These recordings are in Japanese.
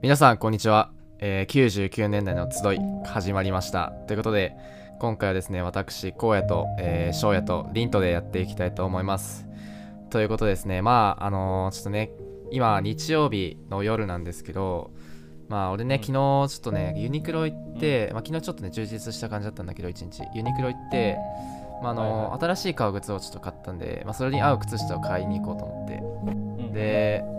皆さんこんにちは、えー99年代の集い始まりました。ということで今回はですね私荒野と、えー、翔也と凛とでやっていきたいと思います。ということでですねまああのーちょっとね今日曜日の夜なんですけどまあ俺ね昨日ちょっとねユニクロ行って、まあ、昨日ちょっとね充実した感じだったんだけど一日。ユニクロ行ってまああのー新しい革靴をちょっと買ったんで、まあ、それに合う靴下を買いに行こうと思って。で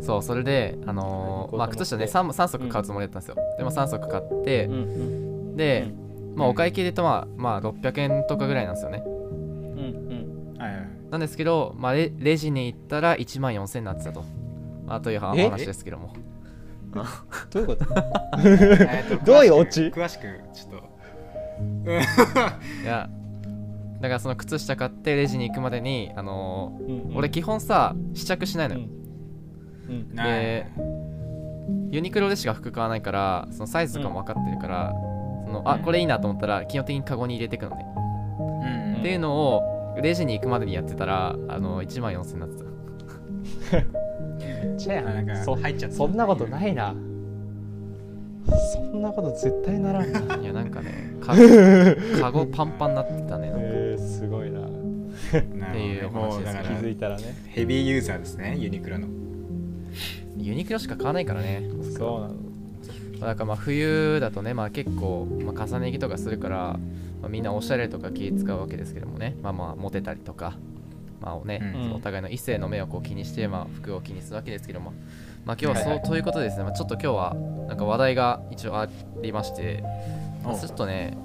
そうそれであのーまあ靴下ね 3, 3足買うつもりだったんですよ、でも3足買ってうん、うん。で、まあうんお会計で言うとまあまあ600円とかぐらいなんですよね。うんうん。はいはいなんですけど、まあ、レレジに行ったら1万4000円になってたと、まあ、という話ですけども。どういうこと？どういう？オチ詳しく詳しくちょっと。いやだからその靴下買ってレジに行くまでにあのーうん。俺基本さ試着しないのよ、うんでユニクロでしか服買わないからそのサイズとかも分かってるから、そのあうん。これいいなと思ったら基本的にカゴに入れていくのね、うんっていうのをレジに行くまでにやってたらあの1万4000円になってた。じゃあなんかそ入っちゃったそんなことないな。そんなこと絶対ならんな。いやなんかねカ カゴパンパンになってたね。なんか。えー、すごいな。っていうほどね。もうだ話ですから気づいたらね。ヘビーユーザーですねユニクロのユニクロしか買わないからね。そうなの。だからまあ冬だとね、まあ、結構、まあ、重ね着とかするから、まあ、みんなおしゃれとか気使うわけですけどもね。まあまあモテたりとかまあね、うん。お互いの異性の目をこう気にして、まあ、服を気にするわけですけども。まあ今日はそう、はいはい。ということでですね、まあ、ちょっと今日はなんか話題が一応ありまして、まあおちょっとね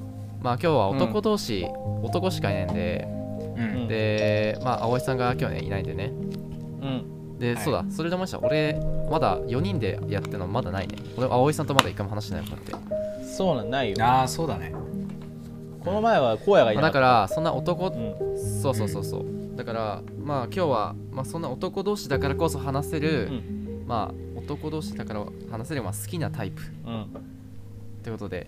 まあ今日は男同士、男しかいないんでうん。でまあ葵さんが今日ねいないんでね。うんで、はい。そうだそれで思いました。俺まだ4人でやってるのまだないね。俺葵さんとまだ一回も話してないもんだって。そうなんないよ。ああそうだね。この前は荒野がいなまあだからそんな男、うん。そうそうそうそう。だからまあ今日は、まあ、そんな男同士だからこそ話せる、うん。まあ男同士だから話せる、まあ、好きなタイプ。うん。ってことで、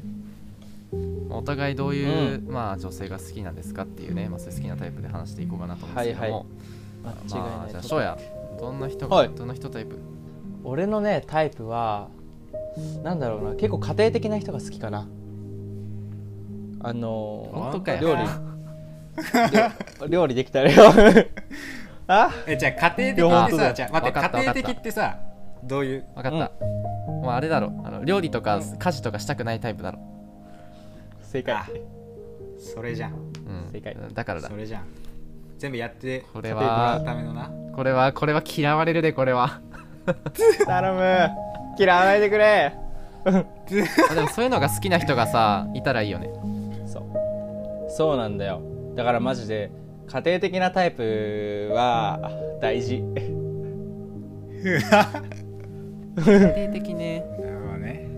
まあお互いどういう、まあ、女性が好きなんですかっていうね、まあ、そういう好きなタイプで話していこうかなと思うんですけども、はい間違いまあないじゃあ翔也どんな人が、はい。どんな人タイプ？俺のねタイプはなんだろうな結構家庭的な人が好きかな。あのー本当かよ。料理。料料理できたらよ。あ？えじゃあ家庭的ってさじゃあ待って家庭的ってさどういう？分かった、まあ、あれだろ。あの料理とか家事とかしたくないタイプだろ、正解。あそれじゃん。うん、正解。だからだ。それじゃん全部やってこれもらはうためのな。これはこれは嫌われるでこれは。頼む。嫌わないでくれ。あでもそういうのが好きな人がさいたらいいよね。そう。そうなんだよ。だからマジで家庭的なタイプは大事。家庭的ね。なるほどね。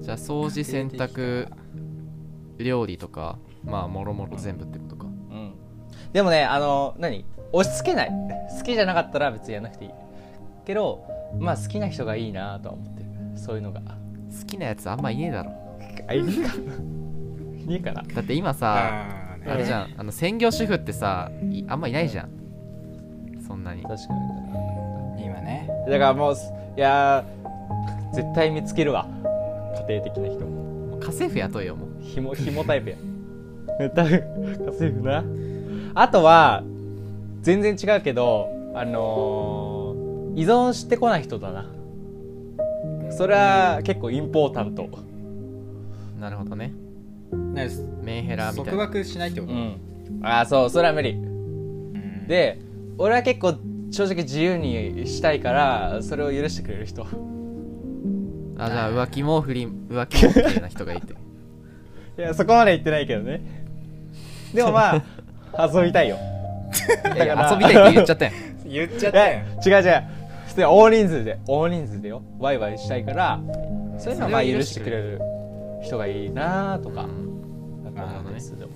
じゃあ掃除洗濯料理とかまあもろもろ全部ってことか。うんでもねあの何？押し付けない。好きじゃなかったら別にやらなくていい。けどまあ好きな人がいいなとは思ってる。そういうのが。好きなやつあんまいねえだろ。あい いかいいかな？だって今さあーね。あれじゃん。あの専業主婦ってさいあんまいないじゃん。そんなに。確かに。今ね。だからもういやー絶対見つけるわ。家庭的な人。もう家政婦雇えよもう。ひもひもタイプや。家政婦なあとは全然違うけどあのー、依存してこない人だな。それは結構インポータント。なるほどね。ねメンヘラみたい束な縛しないってこと？うん。ああそうそれは無理。うん。で俺は結構正直自由にしたいからそれを許してくれる人。あじゃあ浮気も不倫浮気も OK な人がいて。いやそこまで言ってないけどね。でもまあ 遊びたいよ。いやいや遊びたいって言っちゃったやん 言っちゃったよ。え違う違う。普通に大人数で大人数でよ。ワイワイしたいからそういうのはまあ許してくれる人がいいなとか。なん。か思ったりするでも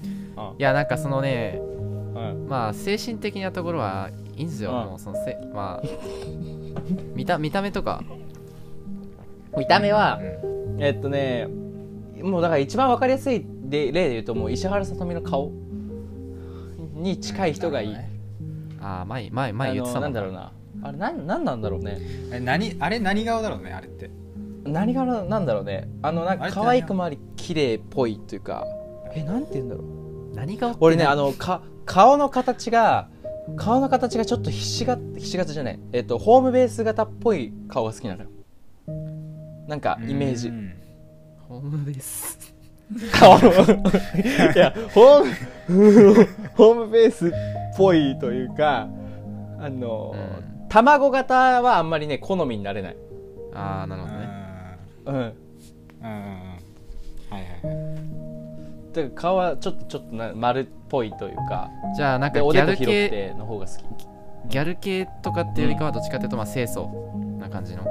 いやなんかそのねうん。うんまあ精神的なところはいいんですよ、うん。もうそのせまあ見た見た目とか。見た目はうん。えっとねもうだから一番わかりやすいで例で言うともう石原さとみの顔に近い人がいい、ああ前前前言ってたな。んだろうな。あれなんなんなんだろうね。え何あれ何顔だろうねあれって。何がななんだろうね。あのなんか可愛くもあり綺麗っぽいというか。えなんて言うんだろう。何が俺ねあのか顔の形が顔の形がちょっとひし形ひし形じゃない。えっとホームベース型っぽい顔が好きなのよ。なんかイメージ。うん。ホームベース顔。のいやホーム ホームベースっぽいというかあの、うん。卵型はあんまりね好みになれない。ああなるほどね。うん。うんうんうん。はいはいはい。だから顔はちょっとちょっとな丸っぽいというか。じゃあなんかギャル系ての方が好き。ギャル系とかっていうよりかはどっちかっていうとまあ清楚な感じの。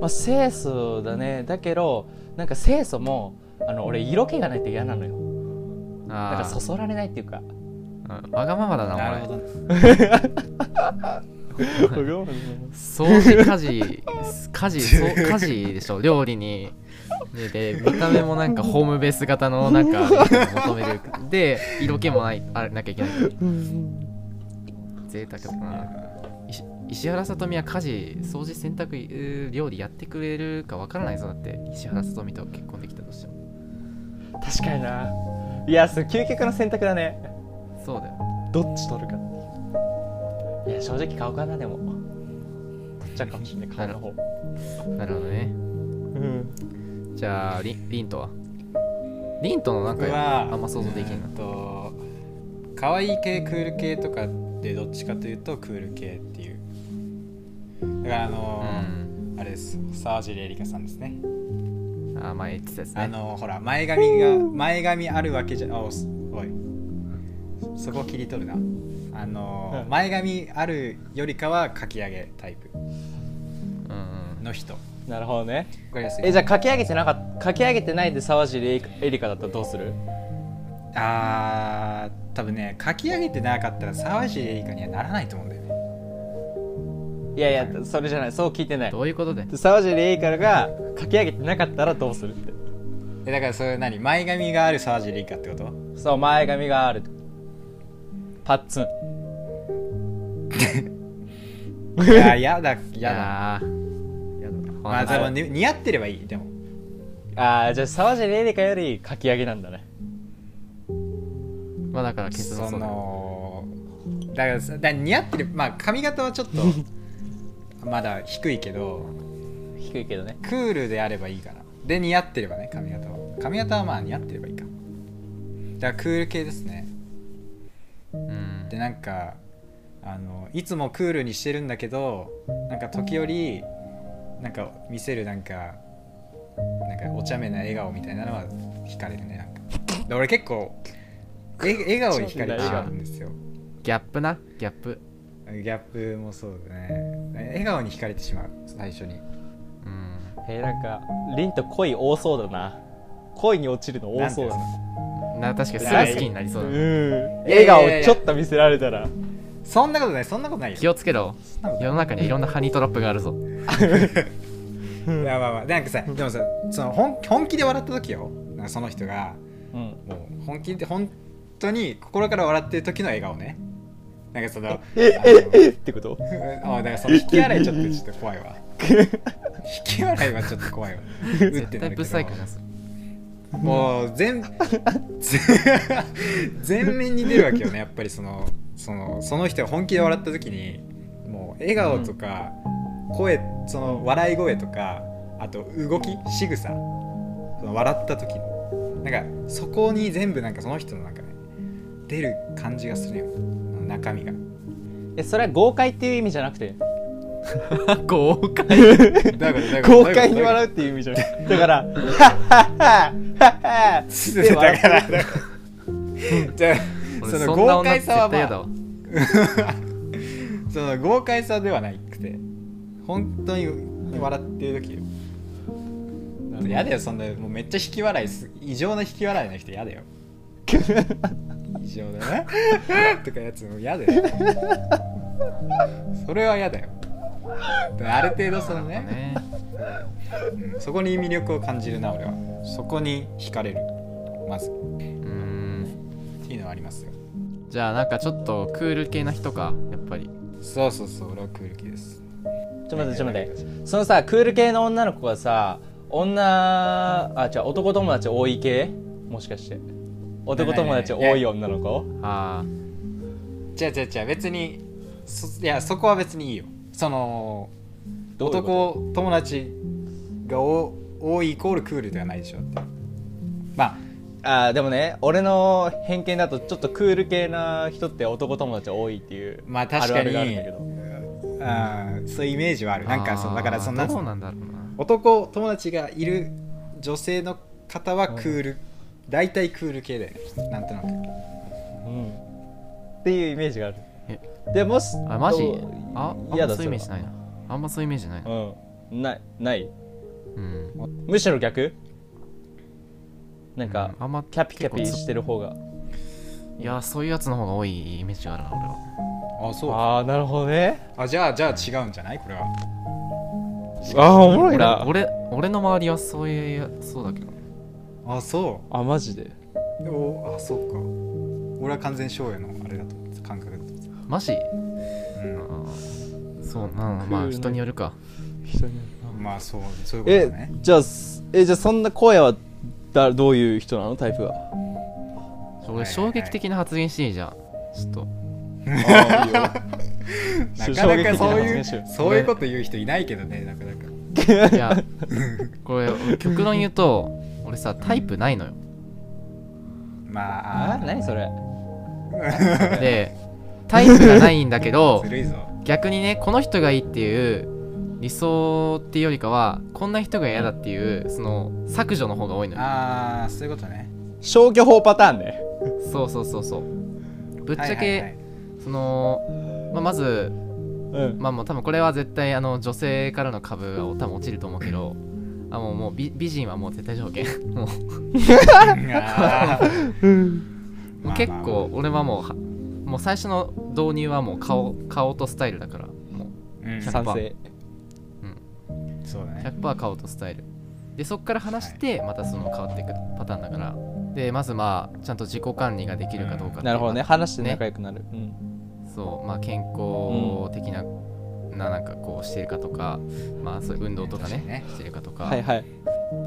まあ清楚だね。だけどなんか清楚もあの俺色気がないと嫌なのよ。なんあかそそられないっていうか。あわがままだななるほおど前。掃除家事家事そう家事でしょ料理に。でで見た目もなんかホームベース型のなんか求める。で色気もないあれなきゃいけない。贅沢だな石石原さとみは家事掃除洗濯料理やってくれるかわからないぞ。だって石原さとみと結婚できたとしても確かにな。いやそれ究極の選択だね。そうだよ。どっち取るかいや正直顔かなでも。取っちゃうかもしれない顔の方。なるほどね。うん。じゃあリンリンとは？リンとのなんか僕はあんま想像できな。いと可愛い系クール系とかでどっちかというとクール系っていう。だからあのーあれです。沢尻エリカさんですねあ前言ってたやつね。あのほら前髪が前髪あるわけじゃあおすおい。そこ切り取るな。あのうん。前髪あるよりかはかき上げタイプ。うんうん。の人。わなるほどね。かりやすいえじゃあ書き上げてなかった書き上げてないで沢尻エリカエリカだったらどうする？あー多分ね書き上げてなかったら沢尻エリカにはならないと思うんだよねいやいやそれじゃない。そう聞いてない。どういうことで？沢尻エリカが書き上げてなかったらどうするって。えだからそれ何？前髪がある沢尻エリカってこと？そう前髪がある。パッツン。いややだいやだ。やだ。なまあでも、ね、似合ってればいいでも。ああじゃあ沢尻エリカより書き上げなんだね。まあだから結論そのだからさだから似合ってる。まあ髪型はちょっと まだ低いけど低いけどね。クールであればいいかなで似合ってればね髪型は。髪型はまあ似合ってればいいか。だからクール系ですね。うん。でなんかあのいつもクールにしてるんだけどなんか時折なんか見せるなんかなんかお茶目な笑顔みたいなのは惹かれるねなんか。で俺結構え笑顔に惹かれてしまうんですよ。ギャップな？ギャップ。ギャップもそうだね笑顔に惹かれてしまう。最初に。うん。えー、なんか凛と恋多そうだな。恋に落ちるの多そうだな。な確かにすぐ好きになりそうだうねん笑顔ちょっと見せられたら。そんなことない。そんなことないよ。気をつけろ。世の中にいろんなハニートラップがあるぞ。いやまあまあ。なんかさでもさその本本気で笑った時よ。なんかその人が。うん。もう本気で本当に心から笑ってる時の笑顔ねなんかそのえええってこと？あだからその引き笑いちょっとちょっと怖いわ。引き笑いはちょっと怖いわ。うって絶対ブサイクどなす。もう全 全面に出るわけよねやっぱりそのそのその人が本気で笑った時にもう笑顔とか声その笑い声とかあと動き仕草その笑った時の。なんかそこに全部なんかその人のなんかね出る感じがするよ中身が。えそれは豪快っていう意味じゃなくて。豪快。豪快に笑うっていう意味じゃなくて。だからハッハッハッハッハッで笑だからじゃあ俺その豪快さはまあその豪快さではなくて本当に笑ってる時よ嫌だよそんなもうめっちゃ引き笑いす異常な引き笑いの人嫌だよ異常だね。とかやつも嫌だよ。それは嫌だよ。ある程度そのね。ね。うん。そこに魅力を感じるな俺は。そこに惹かれる。まず。っうん。ていうのはありますよ。じゃあなんかちょっとクール系な人かやっぱり。そうそうそう俺はクール系です。ちょ待ってちょ待って。そのさクール系の女の子がさ女あ違う男友達多い系？もしかして男友達多い女の子？あ違う違う違う別にそいやそこは別にいいよ。そのどういうこ男友達がお多いイコールクールではないでしょ。ってまあ。あーでもね俺の偏見だとちょっとクール系な人って男友達多いっていうまあ確かに。あるあそういうイメージはある。あなんかそうだからそんなどうなんだろうな。男友達がいる女性の方はクール、大体クール系だよね。なんとなく。うん。っていうイメージがある。え？でもしあマジ？どああんま嫌だそういうイメージないな。あんまそういうイメージないな。うん。ないない。うん。むしろ逆？なんか、あんまキャピキャピしてる方が。いやそういうやつの方が多いイメージがあるな俺は。あそう。ああなるほどね。あじゃあじゃあ違うんじゃない？これは。ああおもろい俺な俺俺の周りはそういうやそうだけどあそあマジで？うおあそうか。俺は完全翔也のあれだと思ってた感覚だと。思ってマジ？た、あー。そうなんまあ人によるか。うん、まあそうそういうことだえねじゃあすえじゃあそんな荒野はだどういう人なの？タイプは。俺衝撃的な発言していい？じゃんちょっと。なかなかそういう。そういうこと言う人いないけどねなかなか。いやこれ極論言うと俺さタイプないのよ。まああ何それ。でタイプがないんだけど ずるいぞ。逆にねこの人がいいっていう理想っていうよりかはこんな人が嫌だっていうその削除の方が多いのよ。ああそういうことね。消去法パターンね。そうそうそうそう。ぶっちゃけ、はいはいはい。その、まあ、まずうん。まあもう多分これは絶対あの女性からの株が多分落ちると思うけどあもうもう美美人はもう絶対条件。もう。あ もう結構俺はもうはもう最初の導入はもう顔顔とスタイルだからもーうん。100%賛成。そうだうね100%顔とスタイル。でそっから話してまたその変わっていくパターンだから。でまずまあちゃんと自己管理ができるかどうかうなるほどね。話して仲良くなる、うん。そう。まあ健康的な、ななんかこうしてるかとかまあそういう運動とかねねしてるかとか、はいはい。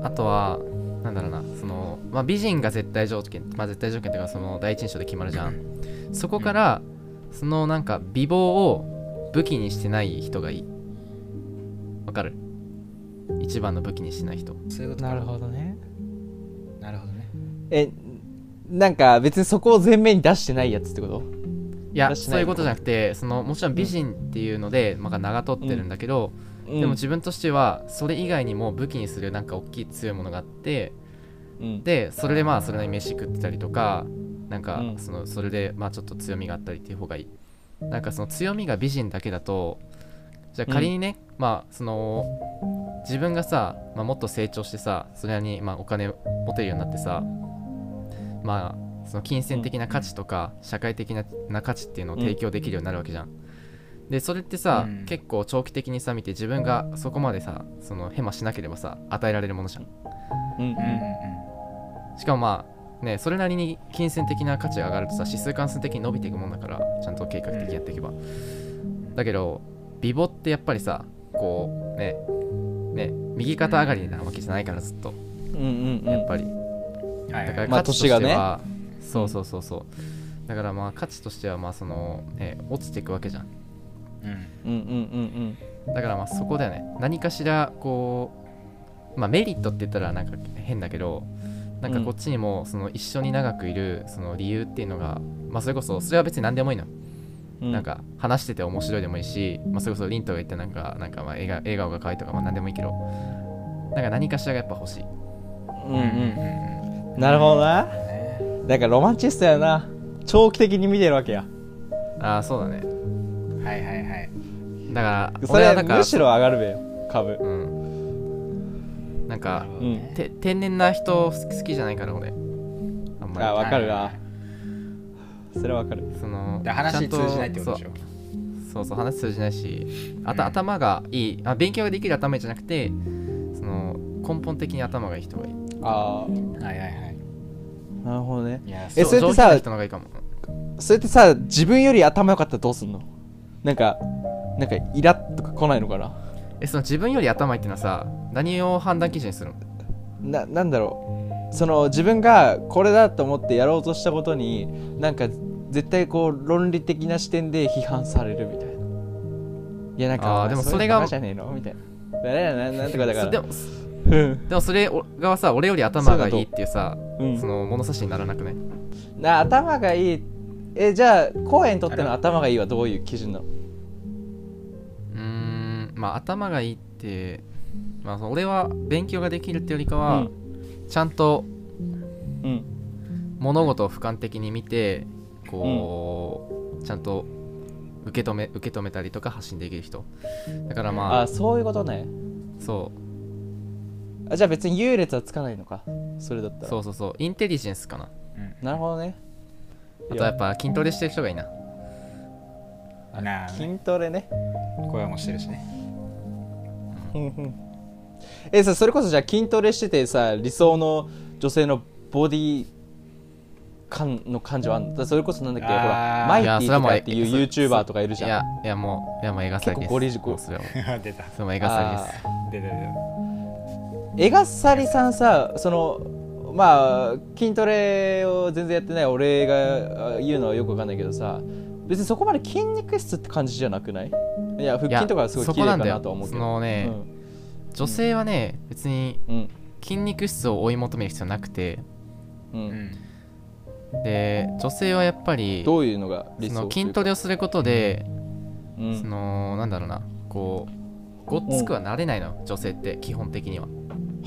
あとはなんだろうなその、まあ、美人が絶対条件まあ絶対条件というかその第一印象で決まるじゃん。そこからそのなんか美貌を武器にしてない人がいい。わかる？一番の武器にしてない人。そういうことなるほどね。なるほどね。えなんか別にそこを前面に出してないやつってこと？いやそういうことじゃなくてそのもちろん美人っていうので、まあ、長取ってるんだけど、でも自分としてはそれ以外にも武器にするなんか大きい強いものがあってうん。でそれでまあそれなりに飯食ってたりとかなんかうん。そのそれでまあちょっと強みがあったりっていう方がいい。なんかその強みが美人だけだとじゃあ仮にね、まあその自分がさ、まあ、もっと成長してさそれなりにまあお金持てるようになってさまあその金銭的な価値とか社会的なな価値っていうのを提供できるようになるわけじゃん、でそれってさ、うん。結構長期的にさ見て自分がそこまでさそのヘマしなければさ与えられるものじゃん。うんうんうん。うんしかもまあねそれなりに金銭的な価値が上がるとさ指数関数的に伸びていくもんだからちゃんと計画的にやっていけば、だけど美貌ってやっぱりさこうねね右肩上がりなわけじゃないからずっと。うんうんうん。やっぱり、だからまあ価値としては、年がそうそうそうそう。だからまあ価値としてはまあその、ね、落ちていくわけじゃん。うん。うんうんうんだからまあそこだよね。何かしらこうまあメリットって言ったらなんか変だけどなんかこっちにもその一緒に長くいるその理由っていうのがまあそれこそそれは別に何でもいいの、なんか話してて面白いでもいいし、まあ、それこそリントが言ってなんかなんかまあ笑顔笑顔が可愛いとかまあ何でもいいけど。なんか何かしらがやっぱ欲しい。うんうんうん。なるほどなねだからロマンチストやな。長期的に見てるわけや。ああそうだね。はいはいはい。だからそれ俺はだからむしろ上がるべよ株。うん。なんかうん。て天然な人好きじゃないから俺。あんまり。あわかるわ。それわかる。そので話通じないってことでしょ？そう。そう話通じないしあとうん頭がいい。あ勉強ができる頭じゃなくてその根本的に頭がいい人がいい。ああはいはいはいなるほどね。いやえそれってさそれってさ自分より頭良かったらどうすんの？なんかなんかイラッとか来ないのかな？えその自分より頭いいってのはさ何を判断基準にするの？ななんだろう。その自分がこれだと思ってやろうとしたことになんか絶対こう論理的な視点で批判されるみたいな。いやなんかあーでもそれがじゃねえの？みたいな。なんとかだから。そでもうん。でもそれがさ俺より頭がいいっていうさうん。その物差しにならなくね？な頭がいい。えじゃあ公園にとっての頭がいいはどういう基準なの？うーんまあ頭がいいってまあその俺は勉強ができるってよりかは、ちゃんとうん。物事を俯瞰的に見てこう、ちゃんと受け止め受け止めたりとか発信できる人。だからまああそういうことね。そうあじゃあ別に優劣はつかないのか。それだったら。そうそうそう。インテリジェンスかな。なるほどね。あとやっぱ筋トレしてる人がいいな。なあ。筋トレね。声もしてるしね。うん。うんえさそれこそじゃあ筋トレしててさ理想の女性のボディ感の感じはあんの？だそれこそなんだっけ？ほらマイティとかっていう YouTuber とかいるじゃん。いやいやもういやもう絵がさりです。結構ゴリジコ 出た。それも絵がさりです。出た出江笠さんさそのまあ筋トレを全然やってない俺が言うのはよくわかんないけどさ別にそこまで筋肉質って感じじゃなくないいや腹筋とかすごい綺麗かなとは思うけそのね、女性はね別に筋肉質を追い求める必要なくてうん、で女性はやっぱりどういうのがその筋トレをすることで、うんそのなんだろうなこうごっつくはなれないの、女性って基本的には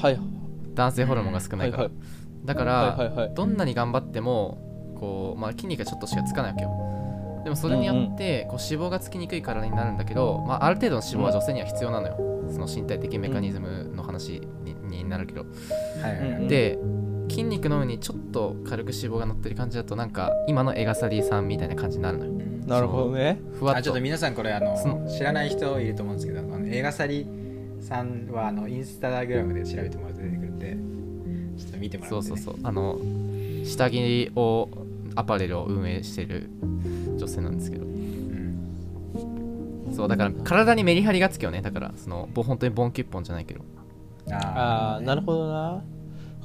はい。男性ホルモンが少ないから、はいだから、はいはいはい。どんなに頑張ってもこう、まあ、筋肉がちょっとしかつかないわけよ。でもそれによってこう脂肪がつきにくい体になるんだけど、まあ、ある程度の脂肪は女性には必要なのよ、その身体的メカニズムの話に,、になるけど、はいで筋肉の上にちょっと軽く脂肪が乗ってる感じだとなんか今のエガサリーさんみたいな感じになるのよ。なるほどね。ふわっと。あちょっと皆さんこれあその。知らない人いると思うんですけどあの映画サリさんはあのインスタグラムで調べてもらうと出てくるんでちょっと見てもらって、ね、そうそうそう。あの下着をアパレルを運営してる女性なんですけど。うん。そうだから体にメリハリがつくよね。だからそのぼ本当にボンキュッポンじゃないけど。あああなるほどな。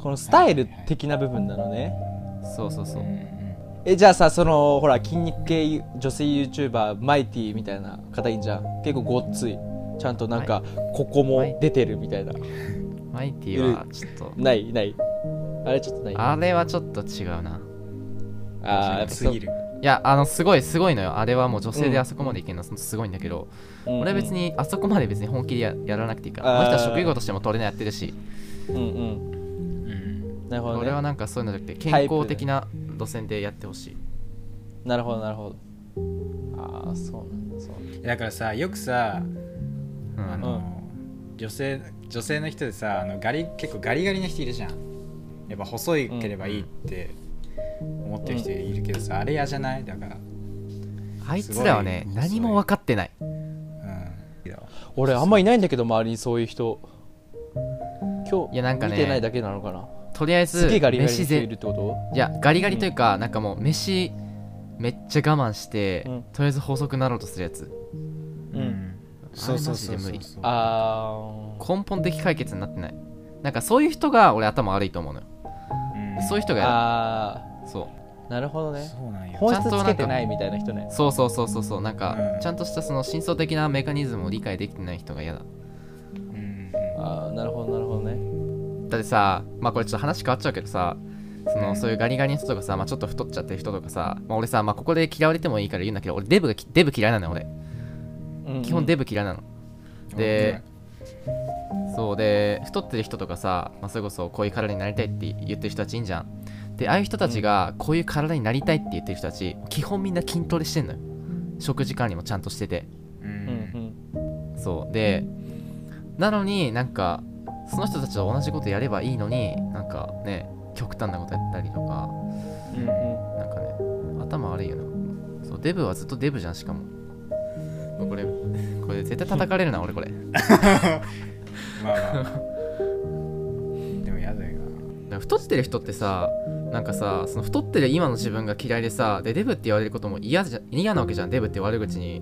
このスタイル的な部分なのね。そうそうそう。ーうんうん。えじゃあさそのほら筋肉系女性 YouTuber マイティみたいな方いいんじゃん。結構ごっついちゃんとなんかここも出てるみたいな。マイティはちょっと。ないない。あれちょっとない。あれはちょっと違うな。あーやっぱそう。すぎるいやあのすごいすごいのよ。あれはもう女性であそこまでいけるのはすごいんだけど、うん俺は別にあそこまで別に本気でややらなくていいから。あの人は職業としてもトレーナーやってるし。うんうん。うん。なるほどね。俺はなんかそういうのじゃなくて健康的な路線でやってほしい。なるほどなるほど。ああそうなんだそうだ。だからさよくさうんあの、女性女性の人でさあのガリ結構ガリガリな人いるじゃん。やっぱ細いければいいって思ってる人いるけどさ、あれ嫌じゃない？だから。あいつらはね何も分かってない。うん。俺あんまいないんだけど周りにそういう人。今日いやなんかね見てないだけなのかな？とりあえず飯人いるぜってこと？いやガリガリというか、なんかもう飯めっちゃ我慢して、うん。とりあえず細くなろうとするやつ。うんそうそうそうそう。あ根本的解決になってない。なんかそういう人が俺頭悪いと思うのよ。うん。ーそういう人がやあるそう。ーなるほどね。そうなんよ。本質ちゃんとなんかつけてないみたいな人ね。そうそうそうそうそう。なんか、うん。ちゃんとしたその深層的なメカニズムを理解できてない人が嫌だ。うんああなるほどなるほどね。だってさまあこれちょっと話変わっちゃうけどさその、うん。そういうガリガリの人とかさ、まあ、ちょっと太っちゃってる人とかさ、まあ、俺さ、まあ、ここで嫌われてもいいから言うんだけど俺デブがきデブ嫌いなのよ俺基本デブブ嫌いなの、でそうで太ってる人とかさ、まあ、それこそこういう体になりたいって言ってる人たちいいんじゃん。でああいう人たちがこういう体になりたいって言ってる人たち基本みんな筋トレしてんのよ。食事管理もちゃんとしてて。ううんん。そう。でなのになんかその人たちと同じことやればいいのになんかね極端なことやったりとか。うんうん。なんかね頭悪いよな。そうデブはずっとデブじゃんしかもこれこれ絶対叩かれるな俺これ。まあまあ。でも嫌だよな。太ってる人ってさなんかさその太ってる今の自分が嫌いでさでデブって言われることも嫌じゃ嫌なわけじゃんデブって悪口に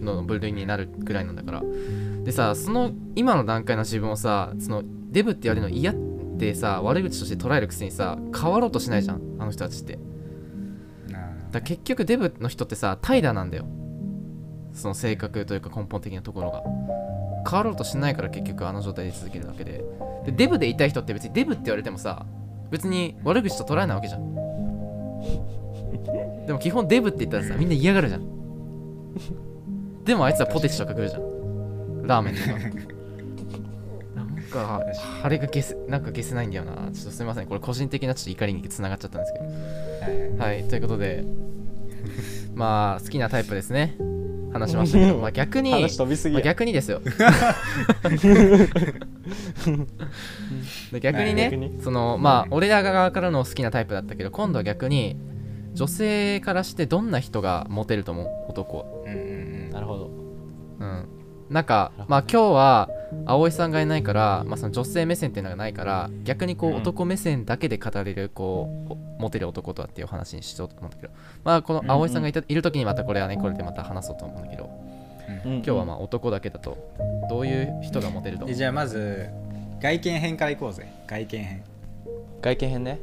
の部類になるぐらいなんだから。でさその今の段階の自分をさそのデブって言われるの嫌ってさ悪口として捉えるくせにさ変わろうとしないじゃんあの人たちって。だ結局デブの人ってさ怠惰なんだよその性格というか根本的なところが。変わろうとしないから結局あの状態で続けるだけで。でデブでいたい人って別にデブって言われてもさ別に悪口と捉えないわけじゃん。でも基本デブって言ったらさみんな嫌がるじゃん。でもあいつはポテチとか食うじゃん。ラーメンとか。なんかあれが消せなんか消せないんだよな。ちょっとすみません。これ個人的なちょっと怒りにつながっちゃったんですけど。はい。ということで。まあ好きなタイプですね話しましたけど、まあ、逆に話飛びすぎまあ、や逆にですよ。で逆にね逆に。そのまあ俺ら側からの好きなタイプだったけど今度は逆に女性からしてどんな人がモテると思う？男はなんかまあ今日は葵さんがいないから、まあ、その女性目線っていうのがないから逆にこううん。男目線だけで語れるこうおモテる男とはっていう話にしようと思うんだけどまあこの葵さんがいたいる時にまたこれはねこれでまた話そうと思うんだけど今今日はまあ男だけだとどういう人がモテると思う？えじゃあまず外見編からいこうぜ。外見編。外見編ね。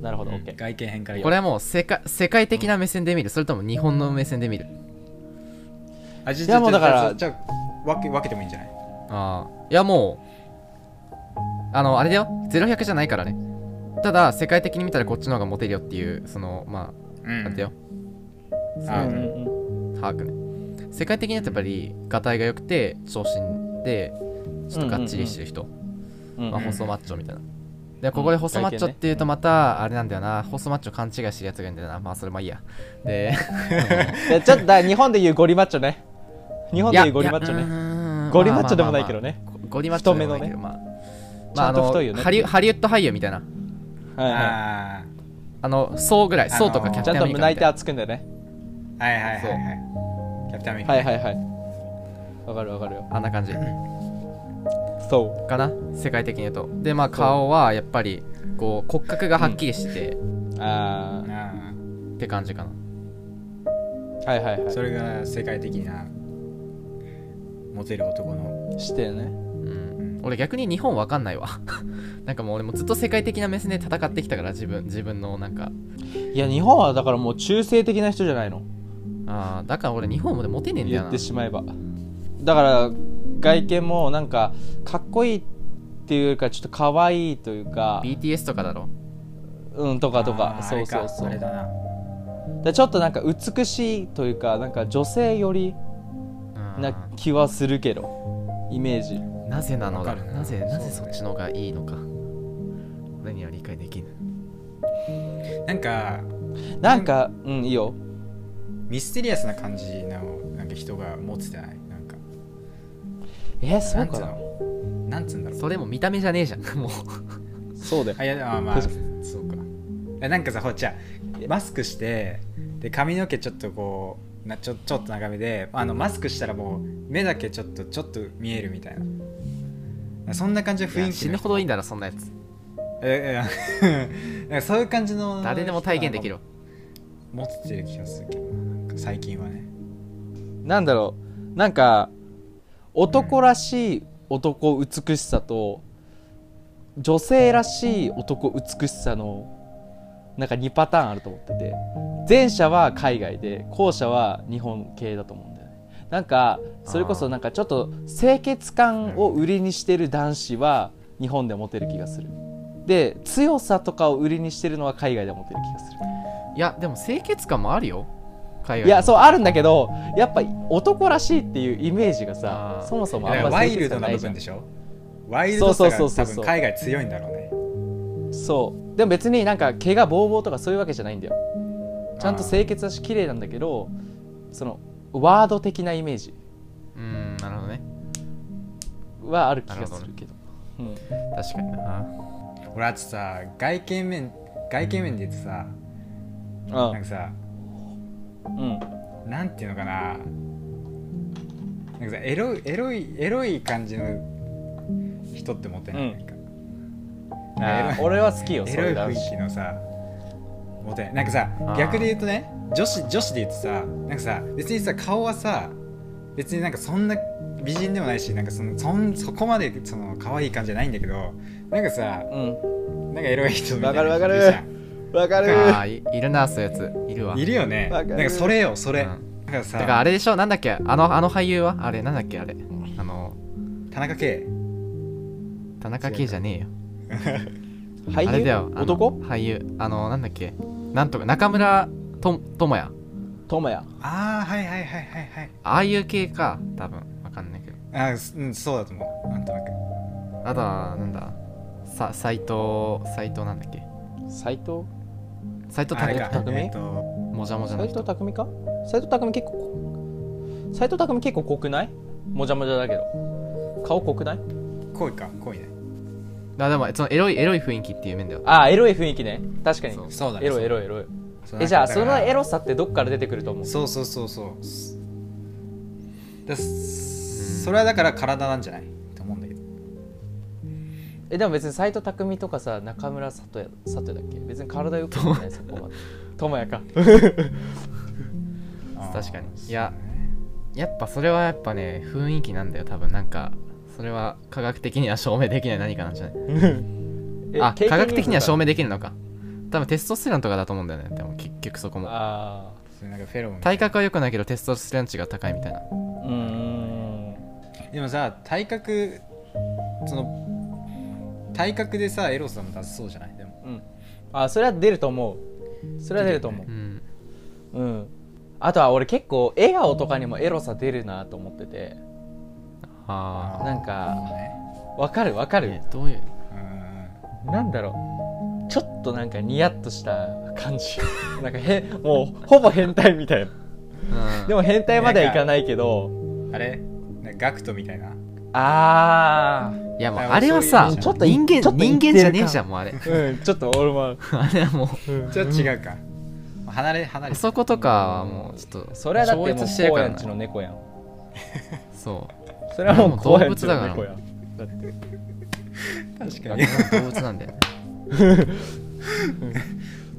なるほど、オッケー。外見編からいこう。これはもう世界世界的な目線で見る。それとも日本の目線で見る？あじゃいやもうだからじゃあ分け分けてもいいんじゃない？ああ。いやもうあのあれだよ。0100じゃないからね。ただ世界的に見たらこっちの方がモテるよっていうそのまうああれだよあうんうん。把握ね。世界的にやっぱりがたいが良くて長身でちょっとがっちりしてる人、うんまあ、細マッチョみたいな。でここで細マッチョっていうとまたあれなんだよな。細マッチョ勘違いしてるやつがいるんだよな。まあそれまあいいや。で ちょっとだ日本でいうゴリマッチョね日本でいうゴリマッチョね。ねゴリマッチョでもないけどね。ゴリマッチョでもないけどまあ。ちゃんと太いよね。まああのハリハリウッド俳優みたいな。はいはああの層ぐらいあのー層とかキャプいちゃんとテンアメリカみたいな胸板厚くんだよね。あはいはいはいはい。キャプテンアメリカはいはいはい。わかるわかるよ。あんな感じ。そかな？世界的に言うと。でまあ顔はやっぱりこう骨格がはっきりしてて、うああって感じかな。あはいはいはあそれが世界的なモテる男の。いしてね。うん。俺逆に日本わかんないわ。なんかもう俺もずっと世界的な目線で戦ってきたから自分自分のなんか。いや日本はだからもう中性的な人じゃないの。あーだから俺日本もでモテねえんだよ言なってしまえば。だから外見もなんかかっこいいっていうかちょっと可愛いというか。BTS とかだろ。うんとかとか。そうそうそう。あれだなでちょっとなんか美しいというかなんか女性寄りうんな気はするけどイメージ。なぜなのだ？ななぜなぜそっちの方がいいのか。俺には理解できぬなんかなんかうんいいよ。ミステリアスな感じのなんか人が持っててない？なんか。えそうかな？の？なんつうんだろう。それも見た目じゃねえじゃん。もう。そうだよ。あいやあまあそうか。えなんかさほっちゃマスクしてで髪の毛ちょっとこうなちょちょっと長めであのマスクしたらもう目だけちょっとちょっと見えるみたいな。そんな感じの雰囲気の死ぬほどいいんだろそんなやつ。ええ なんかそういう感じの誰でも体現できる。持ってる気がするけどな。なんか最近はね。なんだろう。なんか男らしい男美しさと女性らしい男美しさのなんか2パターンあると思ってて。前者は海外で後者は日本系だと思うんだよね。なんかそれこそなんかちょっと清潔感を売りにしてる男子は日本でモテる気がする。で強さとかを売りにしてるのは海外でモテる気がする。いやでも清潔感もあるよ。海外いやそうあるんだけどやっぱ男らしいっていうイメージがさそもそもあんまワイルドな部分でしょ？ワイルドさがそうそうそうそう多分海外強いんだろうね。そうでも別になんか毛がボーボーとかそういうわけじゃないんだよ。ちゃんと清潔だし綺麗なんだけどそのワード的なイメージ。うんなるほどね。はある気がするけど。うん。確かにな。俺あとさ外見面外見面で言ってさなんかさうん。なんていうのかな。なんかさエロいエロいエロい感じの人ってモテない、うん俺は好きよエロい雰囲気のさモテ。なんかさ逆で言うとね女子女子で言うとさなんかさ別にさ顔はさ別になんかそんな美人でもないしなんかそのそんそこまでその可愛い感じじゃないんだけどなんかさうん。なんかエロい人みたいなわかるわかる。わかああいいるなそういうやつ。いるわ。いるよね。なんかそれよそれ、うん。なんかさてかあれでしょ？なんだっけ？あのあの俳優は？あれなんだっけあれ。あの田中圭。田中圭じゃねえよ俳優あれだよ男？俳優。あのなんだっけ？なんとか中村と智也。智也。ああはいはいはいはいはい。ああいう系か多分。わかんないけど。あーうんそうだと思う。なんとなく。あとはなんだ？さ斎藤斎藤なんだっけ？斎藤？斎藤匠えっともじゃもじゃの斎人藤匠か斎藤匠結構斎藤匠結構濃くない？もじゃもじゃだけど。顔濃くない？恋か恋ねあでもそのエロいエロい雰囲気っていう面では。ああエロい雰囲気ね。確かに。そう。そうだね。エロいエロいエロえじゃあそのエロさってどっから出てくると思う？そうそうそうそう。だそれはだから体なんじゃない？と思うんだけど。えでも別に斎藤匠とかさ中村里也里也だっけ？別に体よくないそこまで智也か。確かに。いややっぱそれはやっぱね雰囲気なんだよ多分。なんかそれは科学的には証明できない何かなんじゃない？えあ科学的には証明明できるのか。多分テストステロンとかだと思うんだよねでも結局そこも。あそれなんかフェロモンみたい体な格は良くないけどテストステロン値が高いみたいな。あうーん。でもさ体格その体格でさエロさも出せそうじゃない？でも。うん。あそれは出ると思う。それは出ると思う。んううん。あとは俺結構笑顔とかにもエロさ出るなと思っててあなんかねわかるわかある。えどういう？うん。なんだろう。ちょっとなんかニヤッとした感じ。なんかへもうほぼ変態みたいな。うん。でも変態まではいかないけど。あれ？ガクトみたいな？あいやもうああれはさちょっと人間人間じゃねえじゃんもうあれ。ーうんちょっと俺も。あれはもちょっと違うか。離れ離れうそことかはもうちょっとそれはだってもう超越してるからな。こうやんちの猫やん。そうそれはもう動物だから。猫や。んだって。確かに。動物なんだよね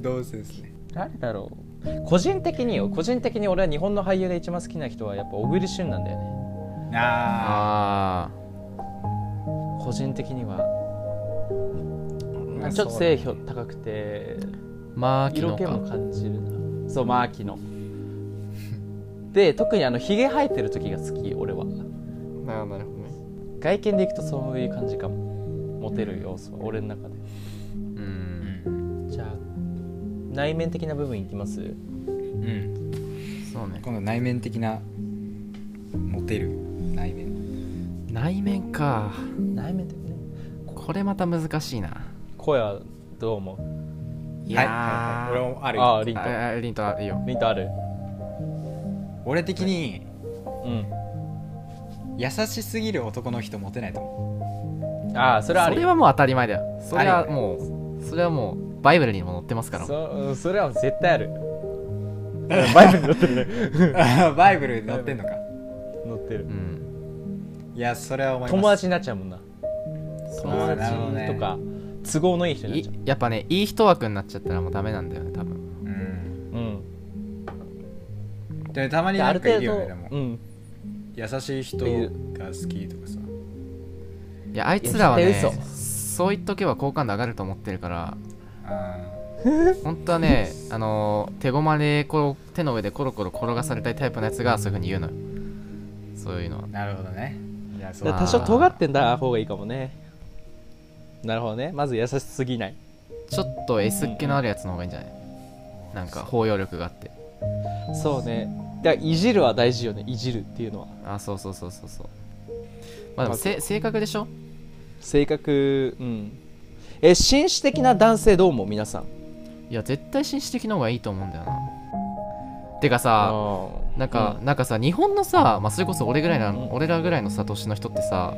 動物ですね。誰だろう。個人的によ個人的に俺は日本の俳優で一番好きな人はやっぱ小栗旬なんだよね。ああ個人的には。あちょっと背標高くてーまあ昨色気も感じるな。そうマーキので特にあのヒゲ生えてる時が好き俺はななるほどね。外見でいくとそういう感じかも。モテる要素は俺の中で。うん。じゃあ内面的な部分いきます？うん。そうね。今度内面的なモテる内面。内面か。内面的ね。これまた難しいな。声はどう思う？いはいはいはい。俺もあるああリント。ああリントあいいよ。リントある。俺的にうん優しすぎる男の人モテないと思ああそれはあるそれはもう当たり前だよ。それはもうそれはもうバイブルにも載ってますから。そそれは絶対ある。バイブルに載ってるね。う バイブルに載ってんのか。載ってる。うん。いやそれは思います。友達になっちゃうもんな。友達とか都合のいい人になっいちゃう。やっぱねいい人枠になっちゃったらもうダメなんだよね多分。うん。うん。でたまにである程度も。うん優しい人が好きとかさ。いやあいつらはいねそう言っとけば好感度上がると思ってるからあ 本当はねあのー手駒でこう手の上でコロコロ転がされたいタイプのやつがそういう風に言うのよ。そういうのは。ーなるほどね。いやそう。多少尖ってんだ方がいいかもね。なるほどね。まず優しすぎない。ちょっと S っ気のあるやつの方がいいんじゃない？なんか包容力があって。そうねだからいじるは大事よねいじるっていうのは。あそうそうそうそうそう。まあでもせ性格でしょ？性格うん。え紳士的な男性どう思う？皆さん。いや絶対紳士的の方がいいと思うんだよな。てかさあなんか、なんかさ日本のさ、まあ、それこそ俺ぐらいな、うん。俺らぐらいのさ年の人ってさ、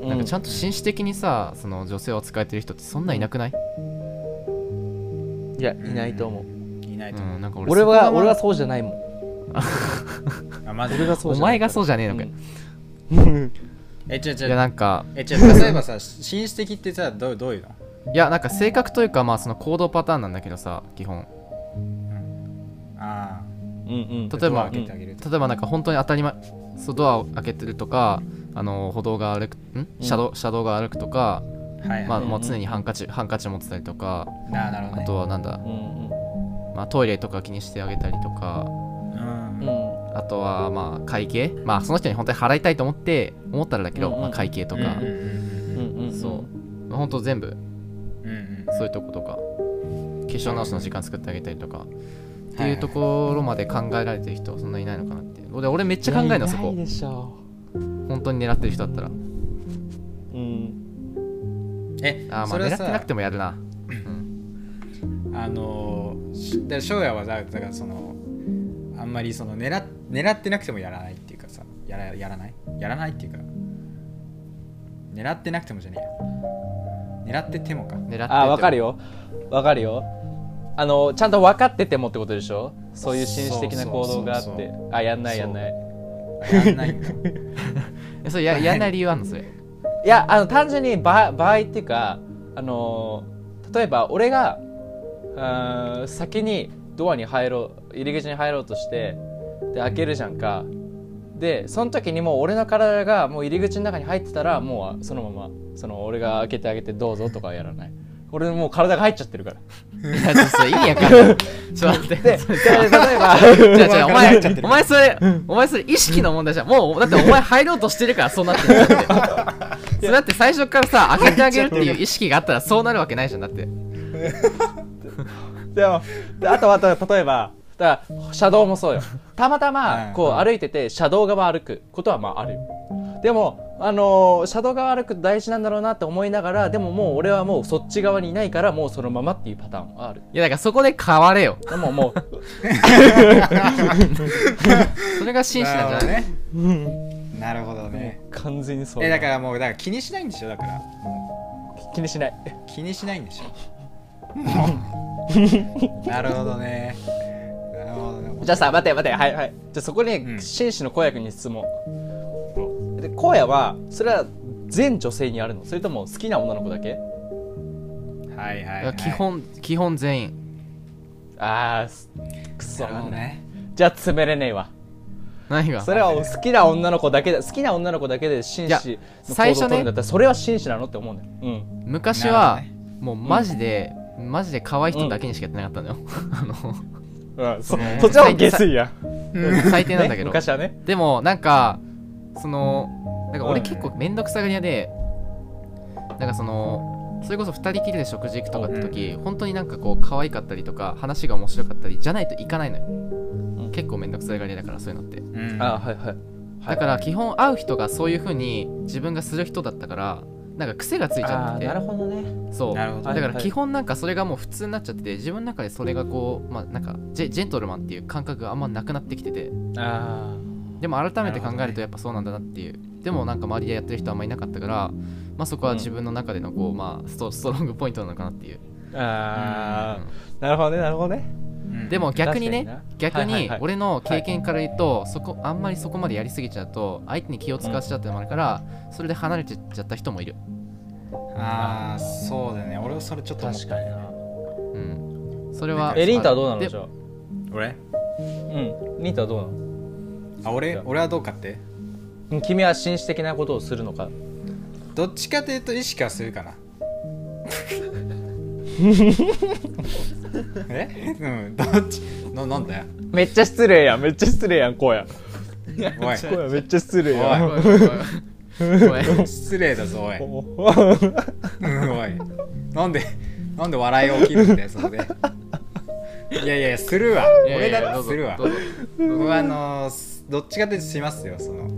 うなんかちゃんと紳士的にさその女性を扱えてる人ってそんないなくない、いやいないと思う。いないと思う、うん、なんか俺俺は俺はそうじゃないもんあマジ俺がそうおじゃない前がそうじゃねえのかよ、うん。え違う違いやうなんかえ違う。例えばさ紳士的ってさどうどういうの？いやなんか性格というかまあその行動パターンなんだけどさ基本。あううん。例えばドア開けてあげると例えばなんか本当に当たり前そうドアを開けてるとかあの歩道が歩くん？車道車道が歩くとか、はいはい、まあ、もう常にハンカチハンカチ持ってたりとかあななるほどね。とはなんだ、うんうん。まあ、トイレとか気にしてあげたりとかあとはまあ会計。まあその人に本当に払いたいと思って思ったらだけど、うんうん。まあ、会計とか、うんうんそう。本当全部うんうん。そういうとことか。化粧直しの時間作ってあげたりとか。っていうところまで考えられてる人そんないないのかなって。俺俺めっちゃ考えるのそこ。いないでしょ。本当に狙ってる人だったら。うん。えあーまあ狙ってなくさてもやるな。うん。あのーしで翔也はだだからそのあんまりその狙っ狙ってなくてもやらないっていうかさやらやらない？やらないっていうか狙ってなくてもじゃねえや。狙っててもか。狙ってあわかるよ。よわかるよ。あのちゃんと分かっててもってことでしょ？そういう紳士的な行動があっそうそうてそう。あやんないやんない。やんないそれややんない理由あんのそれ？いやあの単純に場場合っていうかあの例えば俺があー先にドアに入ろう入り口に入ろうとしてで開けるじゃんか。でその時にもう俺の体がもう入り口の中に入ってたらもうそのままその俺が開けてあげてどうぞとかはやらない。俺もう体が入っちゃってるから。いやそれ意味わかんない。ちょっと待って。でで例えばじゃあじゃあお前お前それお前それ意識の問題じゃん。もうだってお前入ろうとしてるからそうなってる。んだってだって最初からさ開けてあげるっていう意識があったらそうなるわけないじゃんだって でもであとは例えばだから車道もそうよ。たまたまうんこう歩いてて車道側歩くことはまああるよ。でもあのー車道側歩く大事なんだろうなって思いながらでももう俺はもうそっち側にいないからもうそのままっていうパターンはある。いやだからそこで変われよ。でももう それが真摯なんじゃない？ね。なるほどね。完全にそう。えだからもうだから気にしないんでしょ？だからも気にしない。う気にしないんでしょ？なるほどね。なるほどね。じゃあさ待て待てはいはい。じゃあそこにうん。紳士の荒野君に質問、で荒野はそれは全女性にあるの？それとも好きな女の子だけ？はいはい、いはい、や基本基本全員。あーくそな。るほどね。じゃあ詰めれねえわ。何が？それは好きな女の子だけで好きな女の子だけで紳士の行動を取るんだったらそれは紳士なのって思うん。だよ、うん、昔は、もうマジで、マジで可愛い人だけにしかやってなかったのよ、あの。うん、そね。そっちは下水や。最低なんだけど、昔はね。でもなんかそのなんか俺うん。結構めんどくさがり屋でなんかそのそれこそ2人きりで食事行くとかって時、本当になんかこう可愛かったりとか話が面白かったりじゃないといかないのよ、ん。結構めんどくさがり屋だからそういうのって。うん。あはい。はい。だから基本会う人がそういう風に自分がする人だったからなんか癖がついちゃって。なるほどね。そう。だから基本なんかそれがもう普通になっちゃってて自分の中でそれがこうまあなんかジェジェントルマンっていう感覚があんまなくなってきてて。あでも改めて考えなるとやっぱそうなんだなっていう、でもなんか周りでやってる人あんまいなかったから、まあ、そこは自分の中でのこう、まあ、ストストロングポイントなのかなっていう、ー。あうーなるほどねなるほどね。うんんでも逆にね逆に俺の経験から言うと、そこあんまりそこまでやりすぎちゃうと相手に気を使わせちゃうってのもあるから、それで離れちゃった人もいる、ああそうだよね。俺はそれちょっと確かにな。うん、それはえリンタはどうなの？でじゃあ。俺？うん。リンタはどうなの？あ俺俺はどうかって？うん君は紳士的なことをするのか。どっちかというと意識はするかな え？うんどっち？ななんだよ。めっちゃ失礼やん。めっちゃ失礼やん荒野おい。荒野めっちゃ失礼やん。おい。失礼だぞおい。おうんおい。なんでなんで笑い起きるんだよそれで。いやいやするわ。俺だってするわ。僕はあのーどっちかというとしますよその。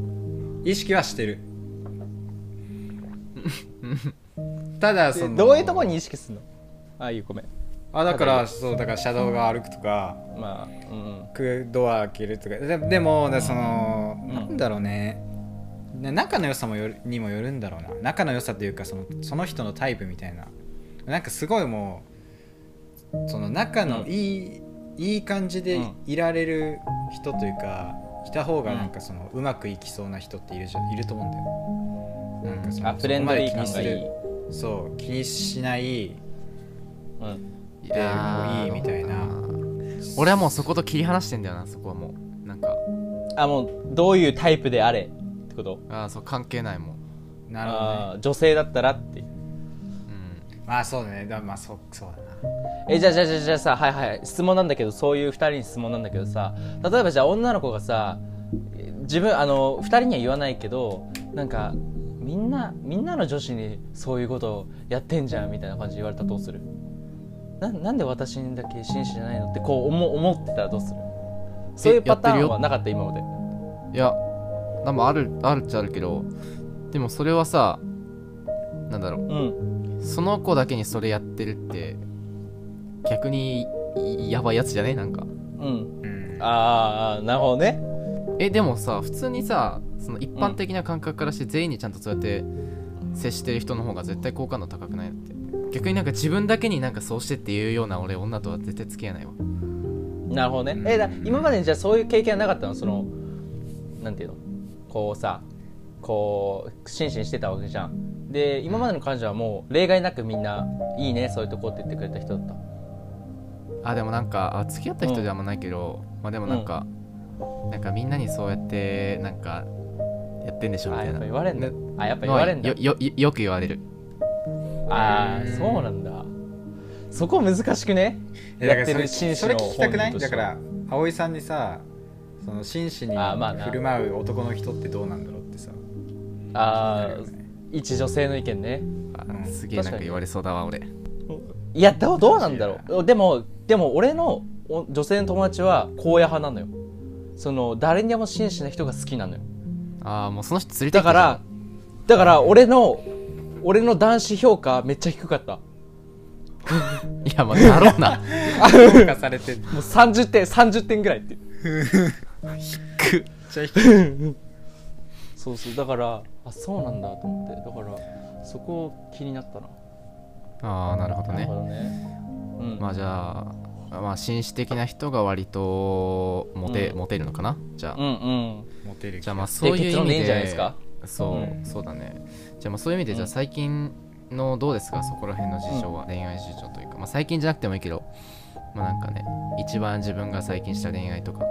意識はしてる。ただその。どういうところに意識するの？あいいごめんあだからそうだから車道が歩くとかまあうんくドア開けるとか。ででもだその、うん。なんだろうね。ね仲の良さもよるにもよるんだろうな。仲の良さというかそのその人のタイプみたいな。なんかすごいもうその仲のいい、いい感じでいられる人というか、いた方がなんかそのうまくいきそうな人っているじゃんいると思うんだよ。なんかそのあフレンドリー感がいい。そう気にしない。うん。いでもいいみたいな。ー俺はもうそこと切り離してんだよなそこはもう。なんか。あもうどういうタイプであれ？ってこと？ああそう関係ないもん。なるほどね。女性だったらって。うん。まあそうだね。だまあそそうだな。えじゃあじゃあじゃあじゃあさはいはい。質問なんだけどそういう2人に質問なんだけどさ。例えばじゃあ女の子がさえ自分あの2人には言わないけどなんかみんなみんなの女子にそういうことをやってんじゃんみたいな感じで言われたらどうする？ななんで私にだけ紳士じゃないのってこう思思ってたらどうする？そういうパターンはなかった今まで。いやでもあるあるっちゃあるけどでもそれはさなんだろう。うん。その子だけにそれやってるって逆にいやばいやつじゃねなんか。うん。うん。ああなるほどね。えでもさ普通にさその一般的な感覚からして全員にちゃんとそうやって接してる人の方が絶対好感度高くないって逆になんか自分だけになんかそうしてっていうような俺女とは絶対付き合えないわ。なるほどね。えだ今までにじゃあそういう経験はなかったの？そのなんていうの？こうさこう真摯にしてたわけじゃん。で今までの感情はもう例外なくみんないいねそういうとこって言ってくれた人だった？あでもなんかあ付き合った人ではないけど、まあでもなんか、なんかみんなにそうやってなんかやってんでしょみたいな。あやっぱ言われんだ。ね。あやっぱ言われんだ。よよよよく言われるああそうなんだ。そこ難しくね？やってる紳士のそれ聞きたくない？だから葵さんにさその真摯にあーまあな。振る舞う男の人ってどうなんだろうってさ。ああ一女性の意見ね。あうん。すげえなんか言われそうだわ俺。いやどうどうなんだろう。でもでも俺のお女性の友達は荒野派なのよ。その誰にでも真摯な人が好きなのよ。ああもうその人連れてきただからだから俺の俺の男子評価めっちゃ低かった。も いやまあだろうな。評価されてる。う30点30点ぐらいってくじゃあそうそうだからあそうなんだと思って。だからそこ気になったな。ああなるほどね。ね。うん。まあじゃあまあ紳士的な人が割とモテ,、うん。モテるのかな？じゃあ、うんうん。モテるじゃあまあそういう意味でんじゃないですか。そう、うん。そうだねじゃあまあそういう意味で、うんじゃあ最近のどうですか？そこら辺の事情は、恋愛事情というか。まあ最近じゃなくてもいいけど。まあなんかね一番自分が最近した恋愛とか。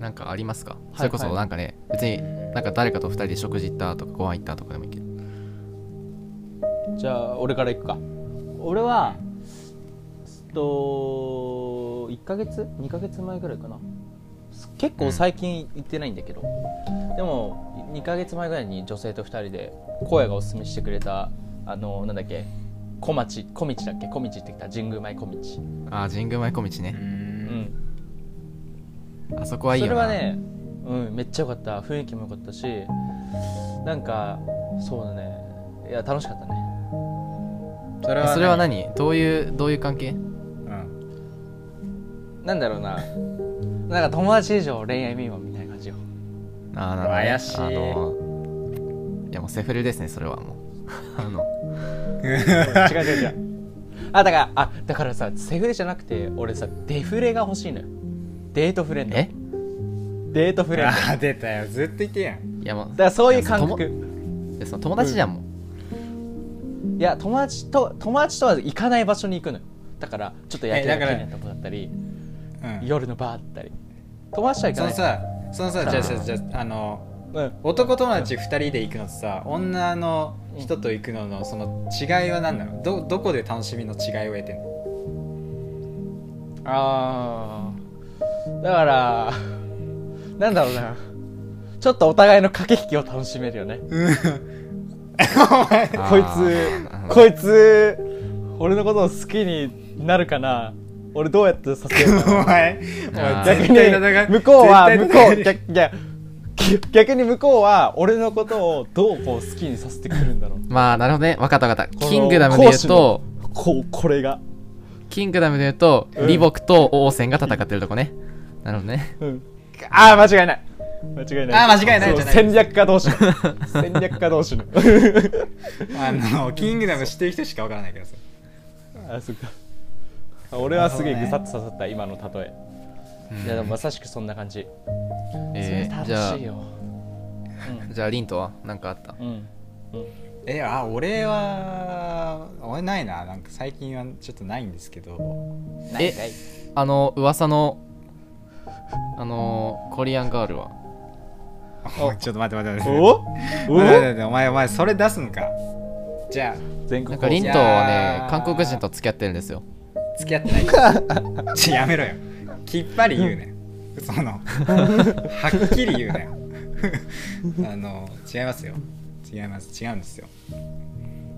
なんかありますか、いそれこそなんかね別になんか誰かと二人で食事行ったとかご飯行ったとかでもいいけど。じゃあ俺からいくか。俺はえっと1ヶ月？2ヶ月前ぐらいかな。す結構最近行ってないんだけど、でも2ヶ月前ぐらいに女性と2人で荒野がおすすめしてくれたあのなんだっけ小町小道だっけ？小道ってきた。神宮前小道。ああ神宮前小道うね、うん。あそこはいいそよな。れはね、うん、めっちゃ良かった。雰囲気も良かったしなんかそうだね。いや楽しかったね。それえそれは何？どういうどういう関係？うん。なんだろうななんか友達以上恋愛未満みたいな感じよ。ああなるほどね。怪しい。あのいやもうセフレですねそれはもう。あの。違う違う違う。あだからあだからさセフレじゃなくて俺さデフレが欲しいのよ。デートフレンド。え？デートフレンド。あ出たよ。ずっと言ってんやん。いやもうらそういう感い覚やその友達じゃんもう、いや友達と友達とは行かない場所に行くのよ。だからちょっと夜景がえだから綺麗なとこだったりうん。夜のバーだったり。友達とは行かない。そのさそのさじゃあじゃあじゃああのうん。男友達2人で行くのとさ女の人と行くののその違いは何なの？どどこで楽しみの違いを得てんの？あー。だからなんだろうな。ちょっとお互いの駆け引きを楽しめるよね。こいつこいつ俺のことを好きになるかな俺どうやってさせようかな。お前逆に向こうは向こう逆逆に向こうは俺のことをどうこう好きにさせてくれるんだろう。まあなるほどね。分かった分かった。キングダムで言うとこうこれが、キングダムで言うと、うん。李牧と王翦が戦ってるとこね。なるほどね。うん、ああ間違いない。間違いない。あー間違いないそうじゃない戦略家同士の。戦略家同士の。あのキングダム知ってる人しかわからないからさ。あそっか。あ俺はすげえぐさっと刺さった今の例え、うん。いやでもまさしくそんな感じ、えーそれじゃあ楽しいよ。じゃあリンとは何かあった？うん、えあ俺は俺ないな。なんか最近はちょっとないんですけど。えあの噂のあのコリアンガールは？ちょっと待って待って待って。お？待って待って待ってお前お前それ出すのか？じゃあ。全国なんかリントはねあ。韓国人と付き合ってるんですよ付き合ってない。よ ちょやめろよ。きっぱり言うね。その はっきり言うなよ。あの違いますよ。違います。違うんですよ。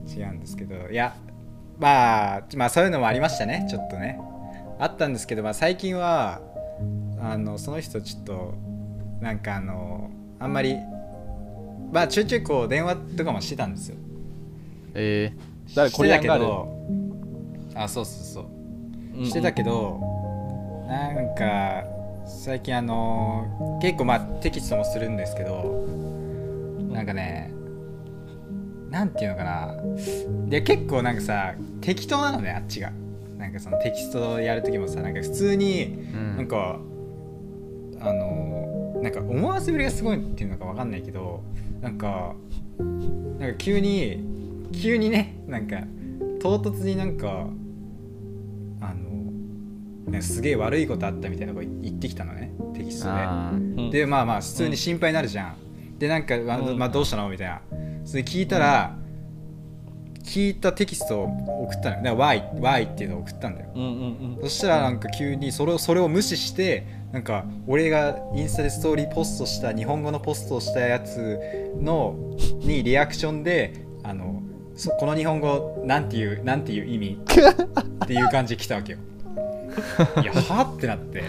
違うんですけどいやまあまあそういうのもありましたね。ちょっとね。あったんですけど、まあ、最近はあのその人ちょっとなんかあのあんまりまあちょいちょいこう電話とかもしてたんですよ。え誰？コリアンガール？してたけどあそうそうそう。うんしてたけど、なんか最近あの結構まあテキストもするんですけどなんかねなんていうのかな。で結構なんかさ適当なのねあっちが。なんかそのテキストやる時もさなんか普通になんか、あのなんか思わせぶりがすごいっていうのかわかんないけどなんかなんか急に急にねなんか唐突になんかなんかすげえ悪いことあったみたいなこと言ってきたのねテキストで。うん。でまあまあ普通に心配になるじゃん、でなんか、まあどうしたの？みたいな。それで聞いたら、聞いたテキストを送ったのよ。だから Why, Why っていうのを送ったんだよ。うんうん。そしたらなんか急にそれをそれを無視してなんか俺がインスタでストーリーポストした日本語のポストをしたやつのにリアクションであのそこの日本語なんていうなんていう意味っていう感じで来たわけよいやはってなって。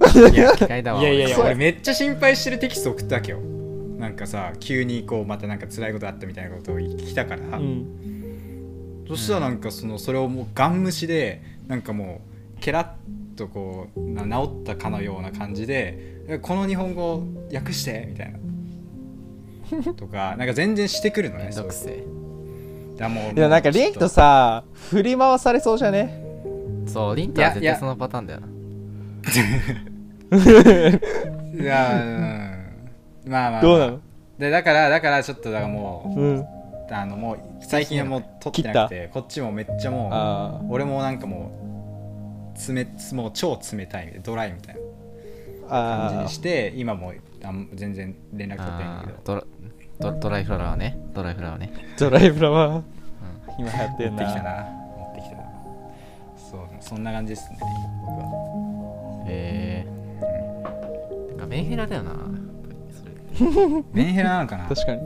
いや機械だわいやいやいや俺。めっちゃ心配してるテキスト送ったわけよ。なんかさ急にこうまたなんか辛いことあったみたいなことを来たから、うん。うんそしたらなんかそのそれをもうガン無視でなんかもうケラッとこうな治ったかのような感じでえこの日本語訳してみたいな。とかなんか全然してくるのねめんどくそうせえ。だもういやなんかリンとさ振り回されそうじゃね？そうリントはいやいや。絶対そのパターンだよな。いやうん。まあまあ、まあ、どうなの？でだからだからちょっとだからもうん。うあのもう最近はもう撮ってなくてこっちもめっちゃもうあ俺もなんかもう冷もう超冷たいドライみたいな。ああ感じにして今もあん全然連絡取ってないんだけどドラドドライフラワーね。ドライフラワーね。ドライフラワー。今流行ってんな。てきたなそんな感じですね。僕は。えー、なんかメンヘラだよな。やっぱりそれって。メンヘラなのかな？確かに。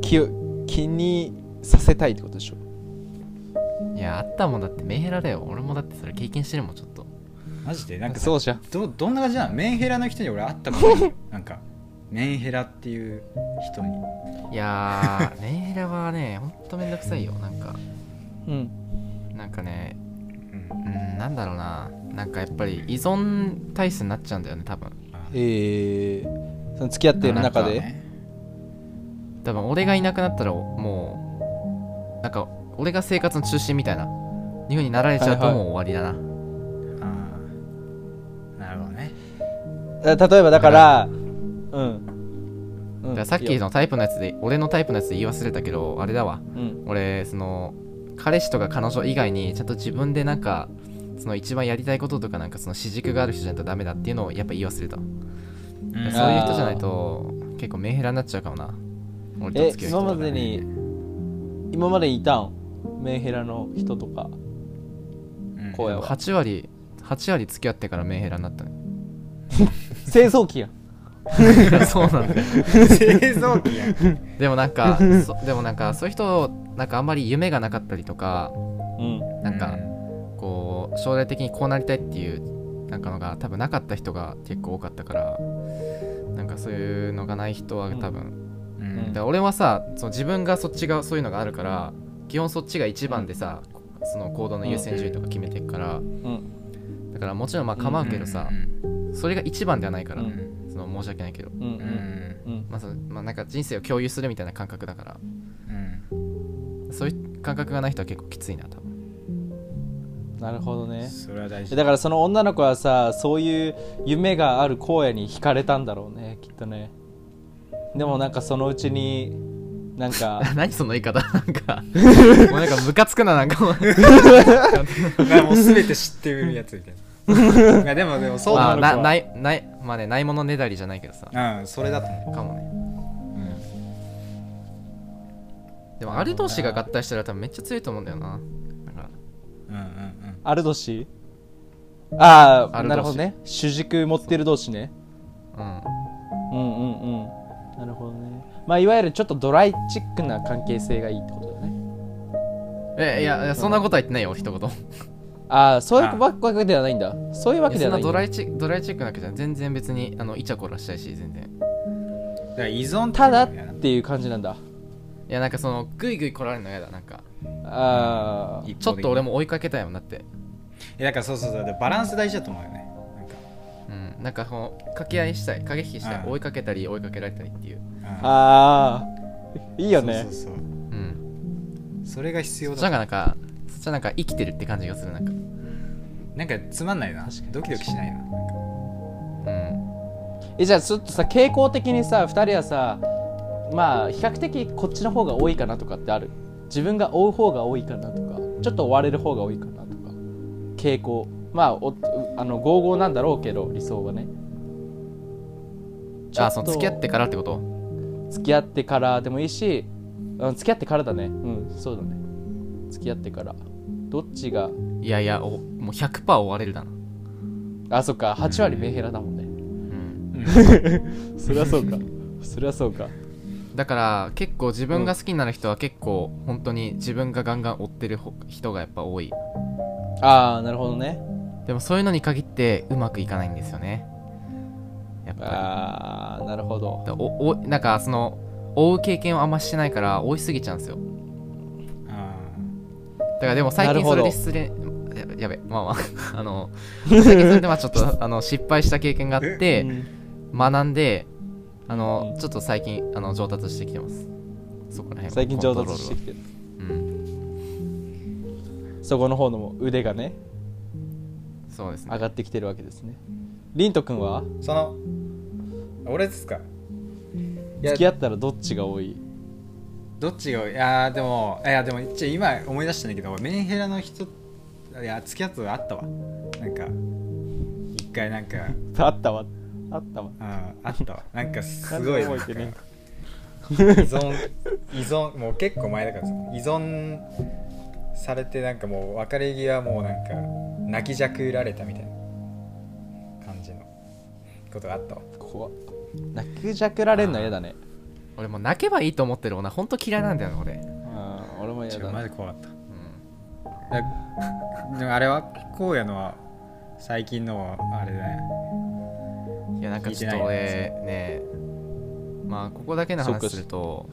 気を気にさせたいってことでしょ？いやあったもんだってメンヘラだよ。俺もだってそれ経験してるもんちょっと。マジで？なんかさそうじゃん。どどんな感じなの？メンヘラの人に俺会ったことない。よ なんかメンヘラっていう人に。いやーメンヘラはねほんとめんどくさいよ。なんか。うん。なんかねうんうんなんだろうな。なんかやっぱり依存体質になっちゃうんだよね多分。えー、その付き合ってる中で、ね。多分俺がいなくなったらもうなんか俺が生活の中心みたいないう風になられちゃうとはいはい。もう終わりだな、あーなるほどね。あ例えばだからうん。うだからさっきのタイプのやつで俺のタイプのやつで言い忘れたけどあれだわ。うん。俺その彼氏とか彼女以外にちゃんと自分でなんかその一番やりたいこととかなんかその主軸がある人じゃないとダメだっていうのをやっぱ言い忘れた、うん。そういう人じゃないと結構メンヘラになっちゃうかもな。俺とえ付き合う人は今までに今までにいたん？メンヘラの人とか。うん。こうやわ。8割8割付き合ってからメンヘラになったね。製造機やん。そうなんだよ。製造機やん。でもなんかそでもなんかそういう人なんかあんまり夢がなかったりとかうん。なんかこう将来的にこうなりたいっていうなんかのが多分なかった人が結構多かったからなんかそういうのがない人は多分、うん。俺はさその自分がそっちがそういうのがあるから基本そっちが一番でさ、その行動の優先順位とか決めていくから、うん。だからもちろんまあ構うけどさ、それが一番ではないから、うその申し訳ないけど、うん。まあそのまあ、なんか人生を共有するみたいな感覚だから。うんそういう感覚がない人は結構きついな多分。なるほどね。それは大事。だからその女の子はさそういう夢がある荒野に惹かれたんだろうねきっとね。でもなんかそのうちになんか 何その言い方？なんかもうなんかムカつくななんか。もうまあもう全て知ってるやつみたいな。いやでもでもそうまあだなないないまあねないものねだりじゃないけどさ。うんそれだと思かもねでもアル同士が合体したら多分めっちゃ強いと思うんだよな。なんか。うんうんうん。アルドシ？ああなるほどね。主軸持ってる同士ね。うん。うんうんうん。なるほどね。まあいわゆるちょっとドライチックな関係性がいいってことだね。えいやいやそんなことは言ってないよ一言ああそういうあわけではないんだ。そういうわけではないんだ。そんなドライチドライチックなわけじゃん全然別にあのイチャコラしたいし全然。だから依存ただっみたいなていう感じなんだいやなんかそのグイグイ来られるの嫌だなんか。ああちょっと俺も追いかけたいもんだって。えだからそうそうそうでバランス大事だと思うよね。なんか。うんなんかこの掛け合いしたい駆け引きしたいうん。追いかけたり追いかけられたりっていう。ああいいよね。そうそうそう。うん。それが必要そっちの方だがなんかそっちはなんか生きてるって感じがするなんか。なんかつまんないな。確かに。ドキドキしないななんか。うん。えじゃあちょっとさ傾向的にさ2人はさまあ比較的こっちの方が多いかなとかってある。自分が追う方が多いかなとかちょっと追われる方が多いかなとか。傾向。まあおあの55なんだろうけど理想はね。あその付き合ってからってこと？付き合ってからでもいいしうん付き合ってからだね。うんそうだね。付き合ってから。どっちが？いやいやおもう100%追われるだな。あそっか。8割メンヘラだもんね。うん。そりゃそうか。そりゃそうかだから結構自分が好きになる人は結構本当に自分がガンガン追ってるほ人がやっぱ多い。ああなるほどね。でもそういうのに限ってうまくいかないんですよね。やっぱああなるほど。おおなんかその追う経験をあんましてないから追いすぎちゃうんですよ。あだからでも最近それで失恋ややべまあまあ あの最近それでまあちょっとあの失敗した経験があってうん。学んであの、うん。ちょっと最近あの上達してきてます。そこら辺最近上達してきてる。うん。そこの方のも腕がねそうですね。上がってきてるわけですね。リント君は？ーその俺ですか？いや付き合ったらどっちが多い？どっちがい？やーでもいやでも一応今思い出したんだけどメンヘラの人いや付き合ったことあったわ。なんか一回なんか。あったわあったわ。ああったわ。なんかすごい依存依存もう結構前だからさ。依存されてなんかもう別れ際もうなんか泣きじゃくられたみたいな。感じの。ことがあったわ。怖っ。泣きじゃくられんの嫌だね。俺もう泣けばいいと思ってる女ほんと嫌いなんだよね俺。あー俺も嫌だ。ねジ怖かった。うん。だでもあれは荒野のは最近のはあれだねいやなんかちょっと俺ねまあここだけの話すると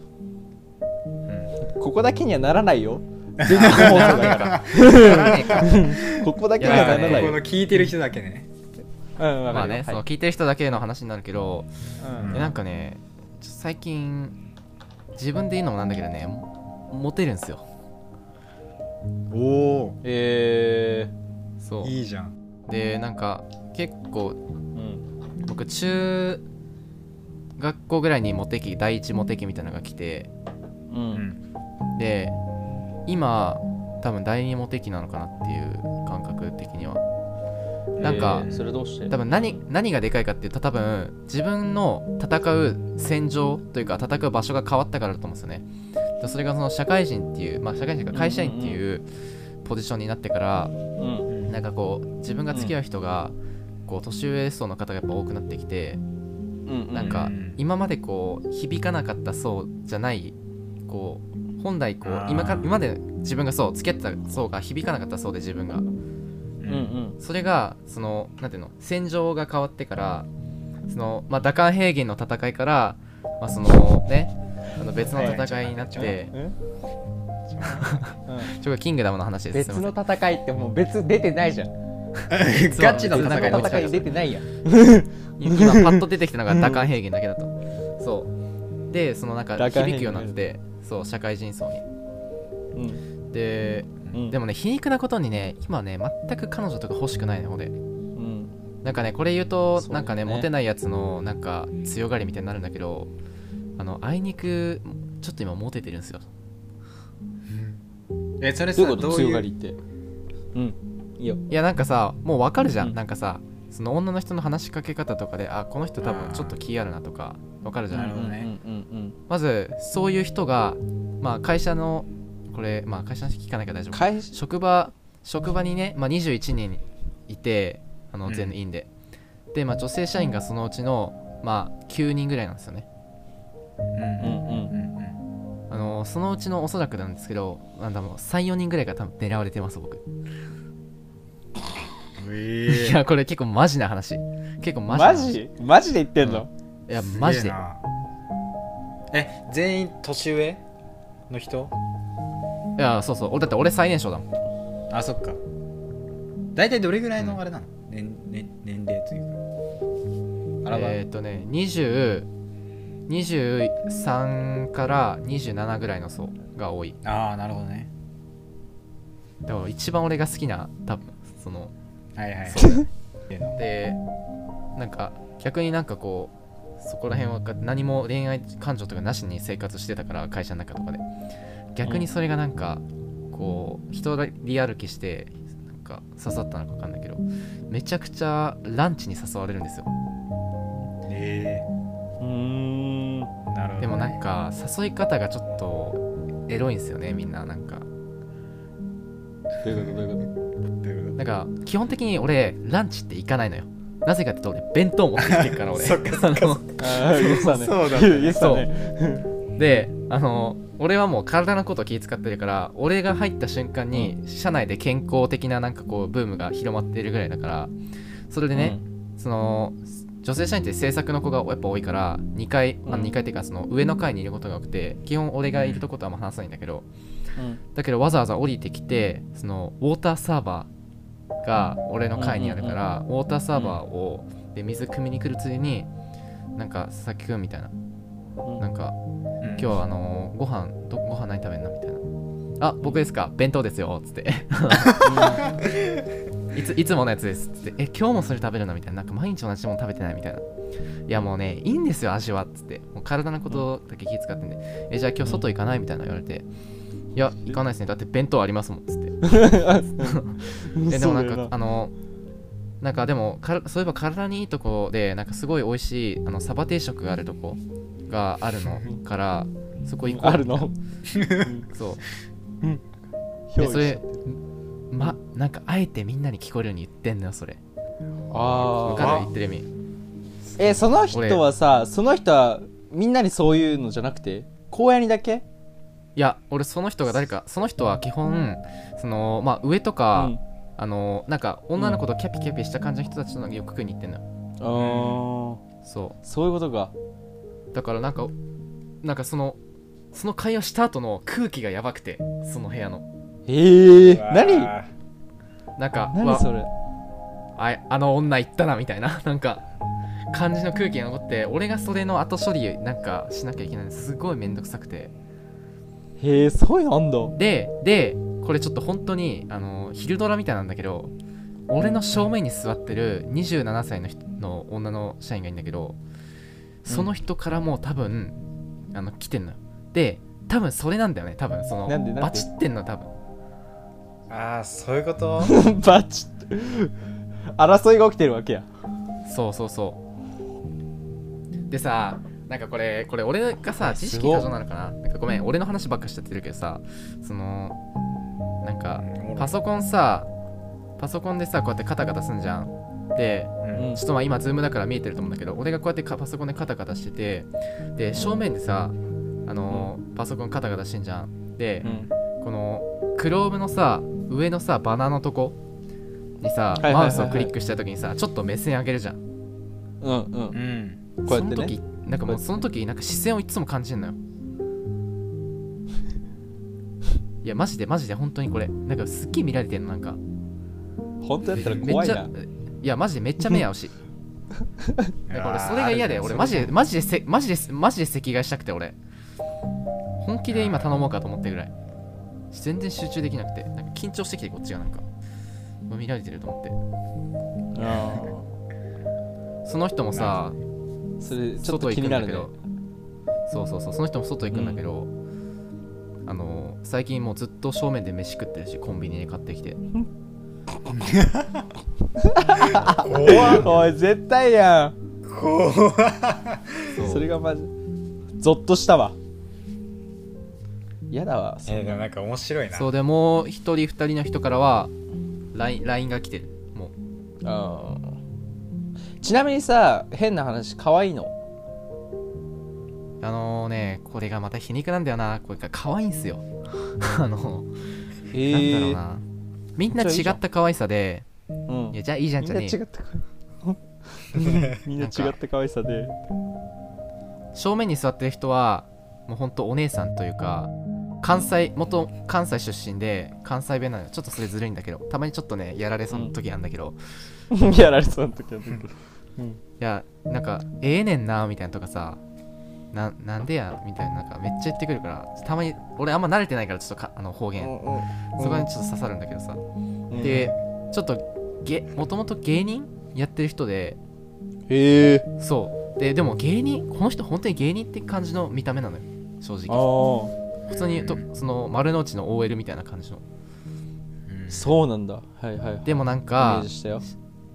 うん。ここだけにはならないよ。全日放送だから。ここだけにはならないよ。この聞いてる人だけね。うんわかるよ。まあね、そのはい聞いてる人だけの話になるけど、うん。えなんかね最近自分で言うのもなんだけどねもモテるんですよ。おおえそう。いいじゃん。でなんか結構ーうん僕中学校ぐらいにモテ期第一モテ期みたいなのが来てううん。んで今多分第二モテ期なのかなっていう感覚的には。なんかえーそれどうして？多分何何がでかいかっていうと多分自分の戦う戦場というか戦う場所が変わったからだと思うんですよね。でそれがその社会人っていう、まあ、社会人か会社員っていうポジションになってからうん。なんかこう自分が付き合う人がこう年上層の方がやっぱ多くなってきてうんうんなんかうん。今までこう響かなかった層じゃないこう本来こう今か今まで自分がそう付き合ってた層が響かなかった層で自分が。うんうん。うんそれがそのなんていうの戦場が変わってからその、まあ、打艦平原の戦いから、まあ、そのねあの別の戦いになってう。んう。ん。ちょっとキングダムの話です。別の戦いってもう別出てないじゃん ガチの別戦い戦い出てないやん。今パッと出てきたのが打艦平原だけだと。そう。でそのなんか響くようになってそう社会人層に。うん。でうん。でもね皮肉なことにね今ね全く彼女とか欲しくないね俺うん。なんかねこれ言うとなんかねモテないやつのなんか強がりみたいになるんだけどあのあいにくちょっと今モテてるんですよ。えそれさどういう強がりって。うんいいよ。いやなんかさもうわかるじゃん、うん。なんかさその女の人の話しかけ方とかであこの人多分ちょっと気あるなとかわかるじゃなんるほどねうんうん。まずそういう人がまあ会社のこれまあ会社の人聞かないから大丈夫。職場職場にね、まあ、21人いてあのうん。全員で、で、まあ、女性社員がそのうちの、まあ、9人ぐらいなんですよね。うんうんうんうんうん。あのそのうちのおそらくなんですけどなんだもう34人ぐらいが多分狙われてます僕いやこれ結構マジな話。結構ママジな話。ジ？マジで言ってんの？いやマジで。え全員年上の人？いやそうそう。俺だって俺最年少だもん。あそっか。大体どれぐらいのあれなの、年年年齢というか。あらば、えーっとね20 23から27ぐらいの層が多い。ああなるほどね。だから一番俺が好きな多分そのはいはい。でなんか逆になんかこうそこら辺は何も恋愛感情とかなしに生活してたから会社の中とかで。逆にそれがなんかこう人リ歩きしてなんか刺さったのか分かんないけどめちゃくちゃランチに誘われるんですよ。え。うーん。えなるほど、ね、でもなんか誘い方がちょっとエロいんですよねみんななんか。どういうこと？どういうこどういうこなんか基本的に俺ランチって行かないのよ。なぜかって言うと俺弁当持ってきてるから俺。そっかそっかそね。そうだね。言ってたね。であの俺はもう体のこと気遣ってるから俺が入った瞬間に社内で健康的ななんかこうブームが広まっているぐらいだからそれでね、その女性社員って制作の子がやっぱ多いから2階、あうん。2階っていうかその上の階にいることが多くて基本俺がいるとことはあんま話さないんだけど。うん。だけどわざわざ降りてきてそのウォーターサーバーが俺の階にあるから、ウォーターサーバーをで水汲みに来るついでになんか佐々木くんみたいな。うん。なんかうん。今日はあのーご飯どご飯何食べんのみたいな。あ僕ですか。弁当ですよつって。いついつものやつですつって。え今日もそれ食べるのみたいな。なんか毎日同じもの食べてないみたいな。いやもうねいいんですよ味はっつって。もう体のことだけ気遣ってんで。えじゃあ今日外行かないみたいな言われていや行かないですね。だって弁当ありますもんっつって。えでもなんかあのなんかでもかそういえば体にいいとこでなんかすごい美味しいあのサバ定食があるとこがあるのからそこ行こう。あるの？そう。表でそれまなんかあえてみんなに聞こえるように言ってんのよそれ。わああかる？言ってる意味。えその人はさその人はみんなにそういうのじゃなくて荒野にだけ？いや俺その人が誰かその人は基本そのまあ上とか、うん。あのなんか女の子とキャピキャピした感じの人たちとよく食いに行ってんのよ。ああそそういうことか。うだからなんかなんかそのその会話した後の空気がやばくてその部屋の。ええー。何？なんか何それ？ああの女行ったなみたいな なんか感じの空気が残って俺がそれの後処理なんかしなきゃいけないのすごいめんどくさくてへえそういうのあんだ。ででこれちょっと本当にあの昼ドラみたいなんだけど俺の正面に座ってる27歳の人の女の社員がいるんだけどその人からも多分、あの来てんのよ。で多分それなんだよね多分。そのなんでなんで？バチってんの多分。ああそういうこと？バチッ争いが起きてるわけや。そうそうそう。でさなんかこれこれ俺がさ知識過剰なのかな？なんかごめん俺の話ばっかしちゃってるけどさそのなんかパソコンさパソコンでさこうやってカタカタすんじゃん。でうん。うんちょっとまあ今ズームだから見えてると思うんだけど俺がこうやってかパソコンでカタカタしててで正面でさあのーパソコンカタカタしてんじゃん。でうん。このクロームのさ上のさバナーのとこにさマウスをクリックした時にさちょっと目線上げるじゃん。うんうん。うん。こうやってね。その時なんかもうその時なんか視線をいつも感じるのよ。いやマジでマジで本当にこれ。なんかすっげえ見られてんのなんか。本当やったらめっちゃ怖いないやマジでめっちゃ目合うし。だから俺それが嫌で俺マジでマジでせマジでマジで席替えしたくて俺。本気で今頼もうかと思ってぐらい。全然集中できなくて。なんか緊張してきてこっちがなんか。見られてると思って。あその人もさーそれちょっと気になるね。外行くんだけど。そうそうそうその人も外行くんだけど、あの最近もうずっと正面で飯食ってるしコンビニで買ってきて。おい絶対やん。そうそれがマジ。ゾッとしたわ。嫌だわえーでもなんか面白いな。そうでもう一人二人の人からは LINE, が来てる。もう。あーちなみにさ変な話可愛いの？あのねこれがまた皮肉なんだよな。これが可愛いんすよ。あの、えなんだろうな。みんな違った可愛さでうん。いやじゃあいいじゃんみじゃねえ。んな違った みんな違った可愛さで。正面に座ってる人はもうほんとお姉さんというか関西元関西出身で関西弁なのよちょっとそれずるいんだけどたまにちょっとね やられそうな時あるんだけど、いやられそうな時はうん。やなんかええねんなみたいなとかさななんでやみたいななんかめっちゃ言ってくるからたまに俺あんま慣れてないからちょっとかあの方言、そこにちょっと刺さるんだけどさ、でちょっとげもともと芸人やってる人でへえ。そう。ででも芸人この人本当に芸人って感じの見た目なのよ。正あ直。あ普通にとその丸の内の OL みたいな感じの。うん。そうなんだ。はいはいでもなんイメかージしたよ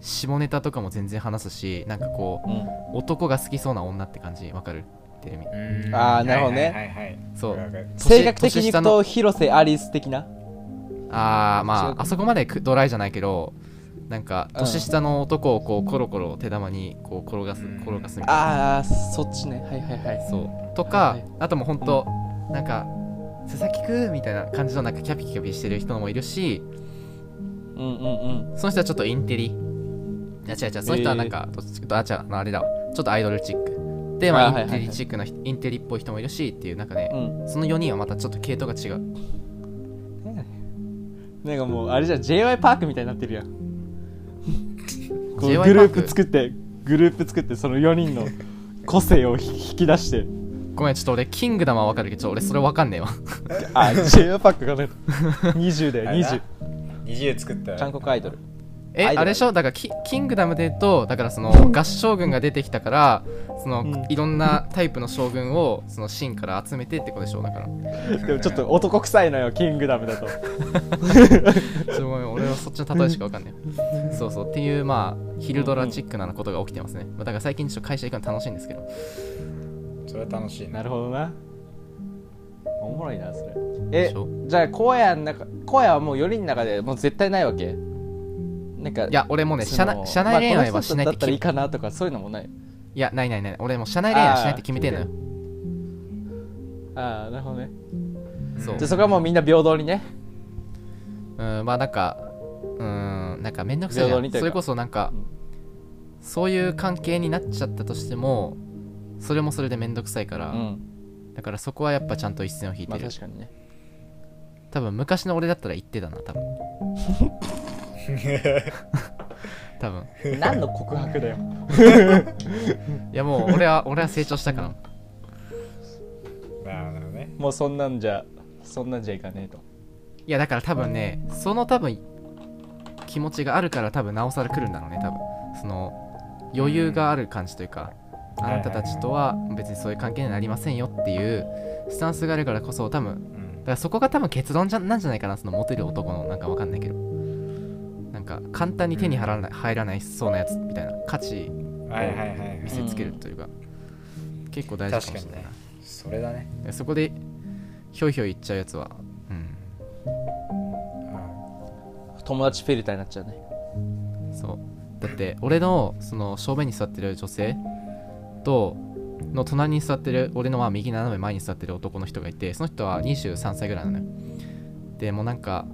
下ネタとかも全然話すしなんかこうん。う男が好きそうな女って感じ。わかる？テレビ。うん。あーなるほどねはいはい。はいそう。性格的にいく年下の。と広瀬アリス的な？あーまああそこまでくドライじゃないけどなんかうん。年下の男をこうコロコロ手玉にこう転がすうん。転がすみたいな。ああそっちね。はいはいはい。そう。とか、はいはい。あともうほんと、なんか佐々木くんみたいな感じのなんかキャピキャピしてる人もいるしうんうんうん。その人はちょっとインテリいや違う違う。その人はなんか、どっちかとあ違う。あれだわ。ちょっとアイドルチック。でまあインテリチックな人インテリっぽい人もいるしっていう中で、うん。その4人はまたちょっと系統が違う。なんかもうあれじゃん。j y パークみたいになってるやん。こう J.Y. グループ作ってグループ作ってその4人の個性を引き出して。ごめんちょっと俺キングダムはわかるけど俺それわかんねえわ。あ j y パークがね20だよあれな。20 20作った。ら韓国アイドルえあれでしょ？だからキキングダムで言うとだからその合唱軍が出てきたからその、うん。いろんなタイプの将軍をその秦から集めてってことでしょ？だから。でもちょっと男臭いのよキングダムだと。すごい俺はそっちの例えしかわかんない。そうそうっていうまあヒルドラチックなことが起きてますね、まあだから最近ちょっと会社行くの楽しいんですけど。それは楽しいな。るほどな。おもろいなそれ。えじゃあ荒野の中荒野はもう4人の中でもう絶対ないわけ？なんかいや俺もねそ社の内社内恋愛はしないまあっていいかなとかそういうのもない。いやないないない。俺もう社内恋愛はしないって決めてんのよ。ああなるほどね。そう。じゃあそこはもうみんな平等にね。うんまあなんかうんなんかめんどくさいそれこそなんか、そういう関係になっちゃったとしてもそれもそれでめんどくさいから、うん。だからそこはやっぱちゃんと一線を引いまてる、あ確かにね多分昔の俺だったら言ってたな多分 多分。何の告白だよ。いやもう俺は俺は成長したからなるほどね。もうそんなんじゃそんなんじゃいかねえと。いやだから多分ねその多分気持ちがあるから多分なおさら来るんだろうね多分。その余裕がある感じというか、あなたたちとは別にそういう関係にはなりませんよっていうスタンスがあるからこそ多分うん。だからそこが多分結論じゃなんじゃないかなそのモテる男のなんかわかんないけどか簡単に手に入らない入らないそうなやつみたいな価値はいはいはい。はい見せつけるというか、結構大事かもしれないな、それだね。でそこでひょいひょい言っちゃうやつはうん。友達フィルターになっちゃうね。そう。だって俺のその正面に座ってる女性との隣に座ってる俺のまあ右斜め前に座ってる男の人がいてその人は23歳ぐらいなのよ。でもうなんか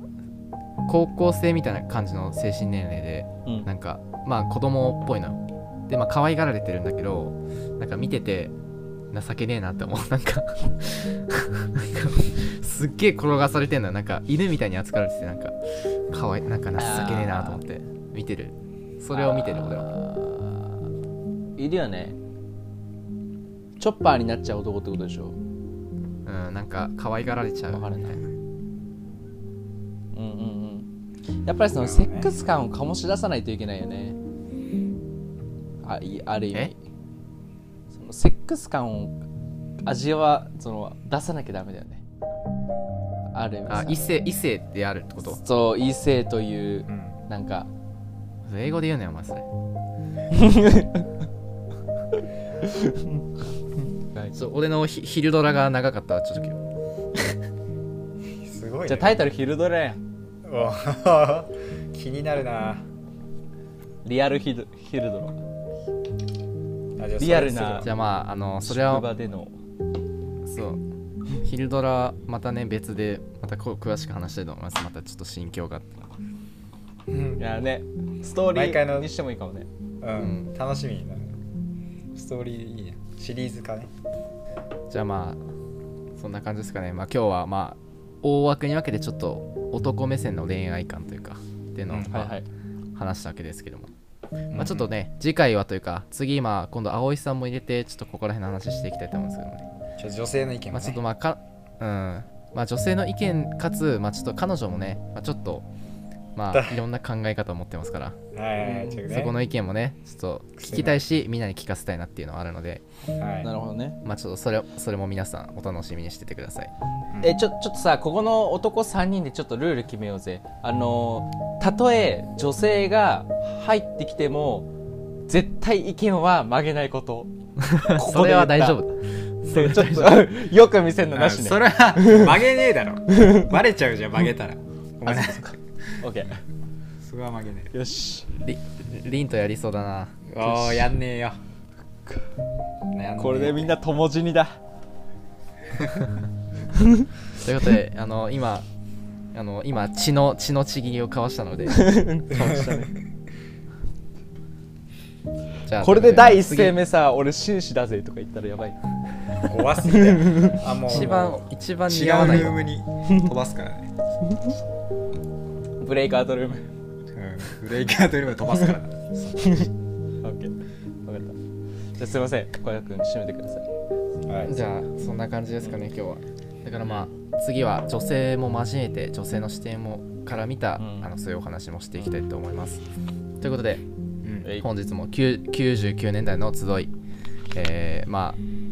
高校生みたいな感じの精神年齢でうん。なんかまあ子供っぽいのよでまあ可愛がられてるんだけどなんか見てて情けねえなって思う。なんかなんかすっげえ転がされてんのよ。なんか犬みたいに扱われててなんか可愛いなんか情けねえなと思って見てる。それを見てる俺は。いるよね。チョッパーになっちゃう男ってことでしょ。うんなんか可愛がられちゃうみたいな。わかるうんうんうんやっぱりそのセックス感を醸し出さないといけないよね。あいある意え？味そのセックス感を味はその出さなきゃダメだよね。ある意味。さあ異性異性であるってこと？そう異性といううん。なんか。英語で言うねよお前それ。そう俺のヒヒルドラが長かったわちょっと今日。すごいね。じゃあタイトルヒルドラやん 気になるな。リアルヒルヒルドラあじゃあリアルなじゃあまああのそれ職は場での。そう。ヒルドラまたね別でまたこう詳しく話したいと思います。またちょっと心境があってうん。いやねストーリ毎回のーにしてもいいかもね。うん、楽しみになる。ストーリーいいねシリーズ化ね。じゃあまあそんな感じですかね。まあ今日はまあ大枠に分けてちょっと男目線の恋愛観というかっていうのを、うんまあはいはい。話したわけですけども、まあ、ちょっとね次回はというか次まあ今度葵さんも入れてちょっとここら辺の話していきたいと思うんですけどもね。ちょっと女性の意見も、ね。まあちょっとまあかうん。まあ女性の意見かつまあちょっと彼女もね、まあ、ちょっとまだ。あいろんな考え方を持ってますから。はいはいね。そこの意見もねちょっと聞きたいしみんなに聞かせたいなっていうのはあるので。はい。なるほどね。まあちょっとそれそれも皆さんお楽しみにしててください。えちょちょっとさここの男3人でちょっとルール決めようぜ。あのたとえ女性が入ってきても絶対意見は曲げないこと。こそれは大丈夫そうちょっと よく見せんのなしね。それは曲げねえだろ。バレちゃうじゃん曲げたら。ごめん。なオッケそれは曲げねーよし。リリンとやりそうだな。えおーやんねえよ。これでみんな友死にだ。ということであの今あの今血の血のちぎりを交わしたので。じゃあこれで第一次声目さ俺紳士だぜとか言ったらやばい。怖すぎだよ。あもう。一番一番違似合わない。ようルームに飛ばすからね、ブレイクアウトルーム。うん、ブレイクアウトルーム飛ばすから。なオッケー分かった。じゃあすいません。小籔君締めてください。はい。じゃあそんな感じですかね今日は。だからまあ次は女性も交えて女性の視点もから見た、うん。あのそういうお話もしていきたいと思います。ということでうん。えい。本日も9 99年代の集い、えーまあ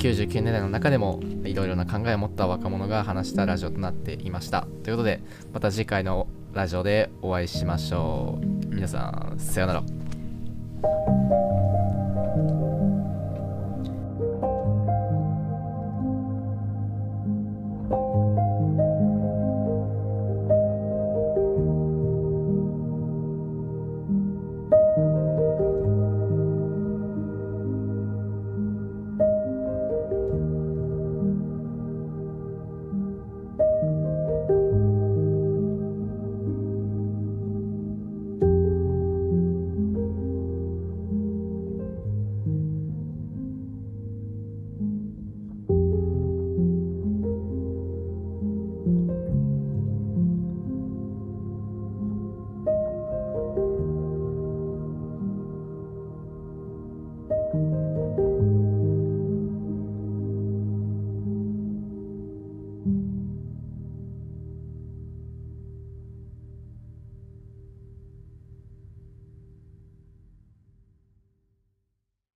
99年代の中でもいろいろな考えを持った若者が話したラジオとなっていました。ということでまた次回のラジオでお会いしましょう。皆さんさようなら。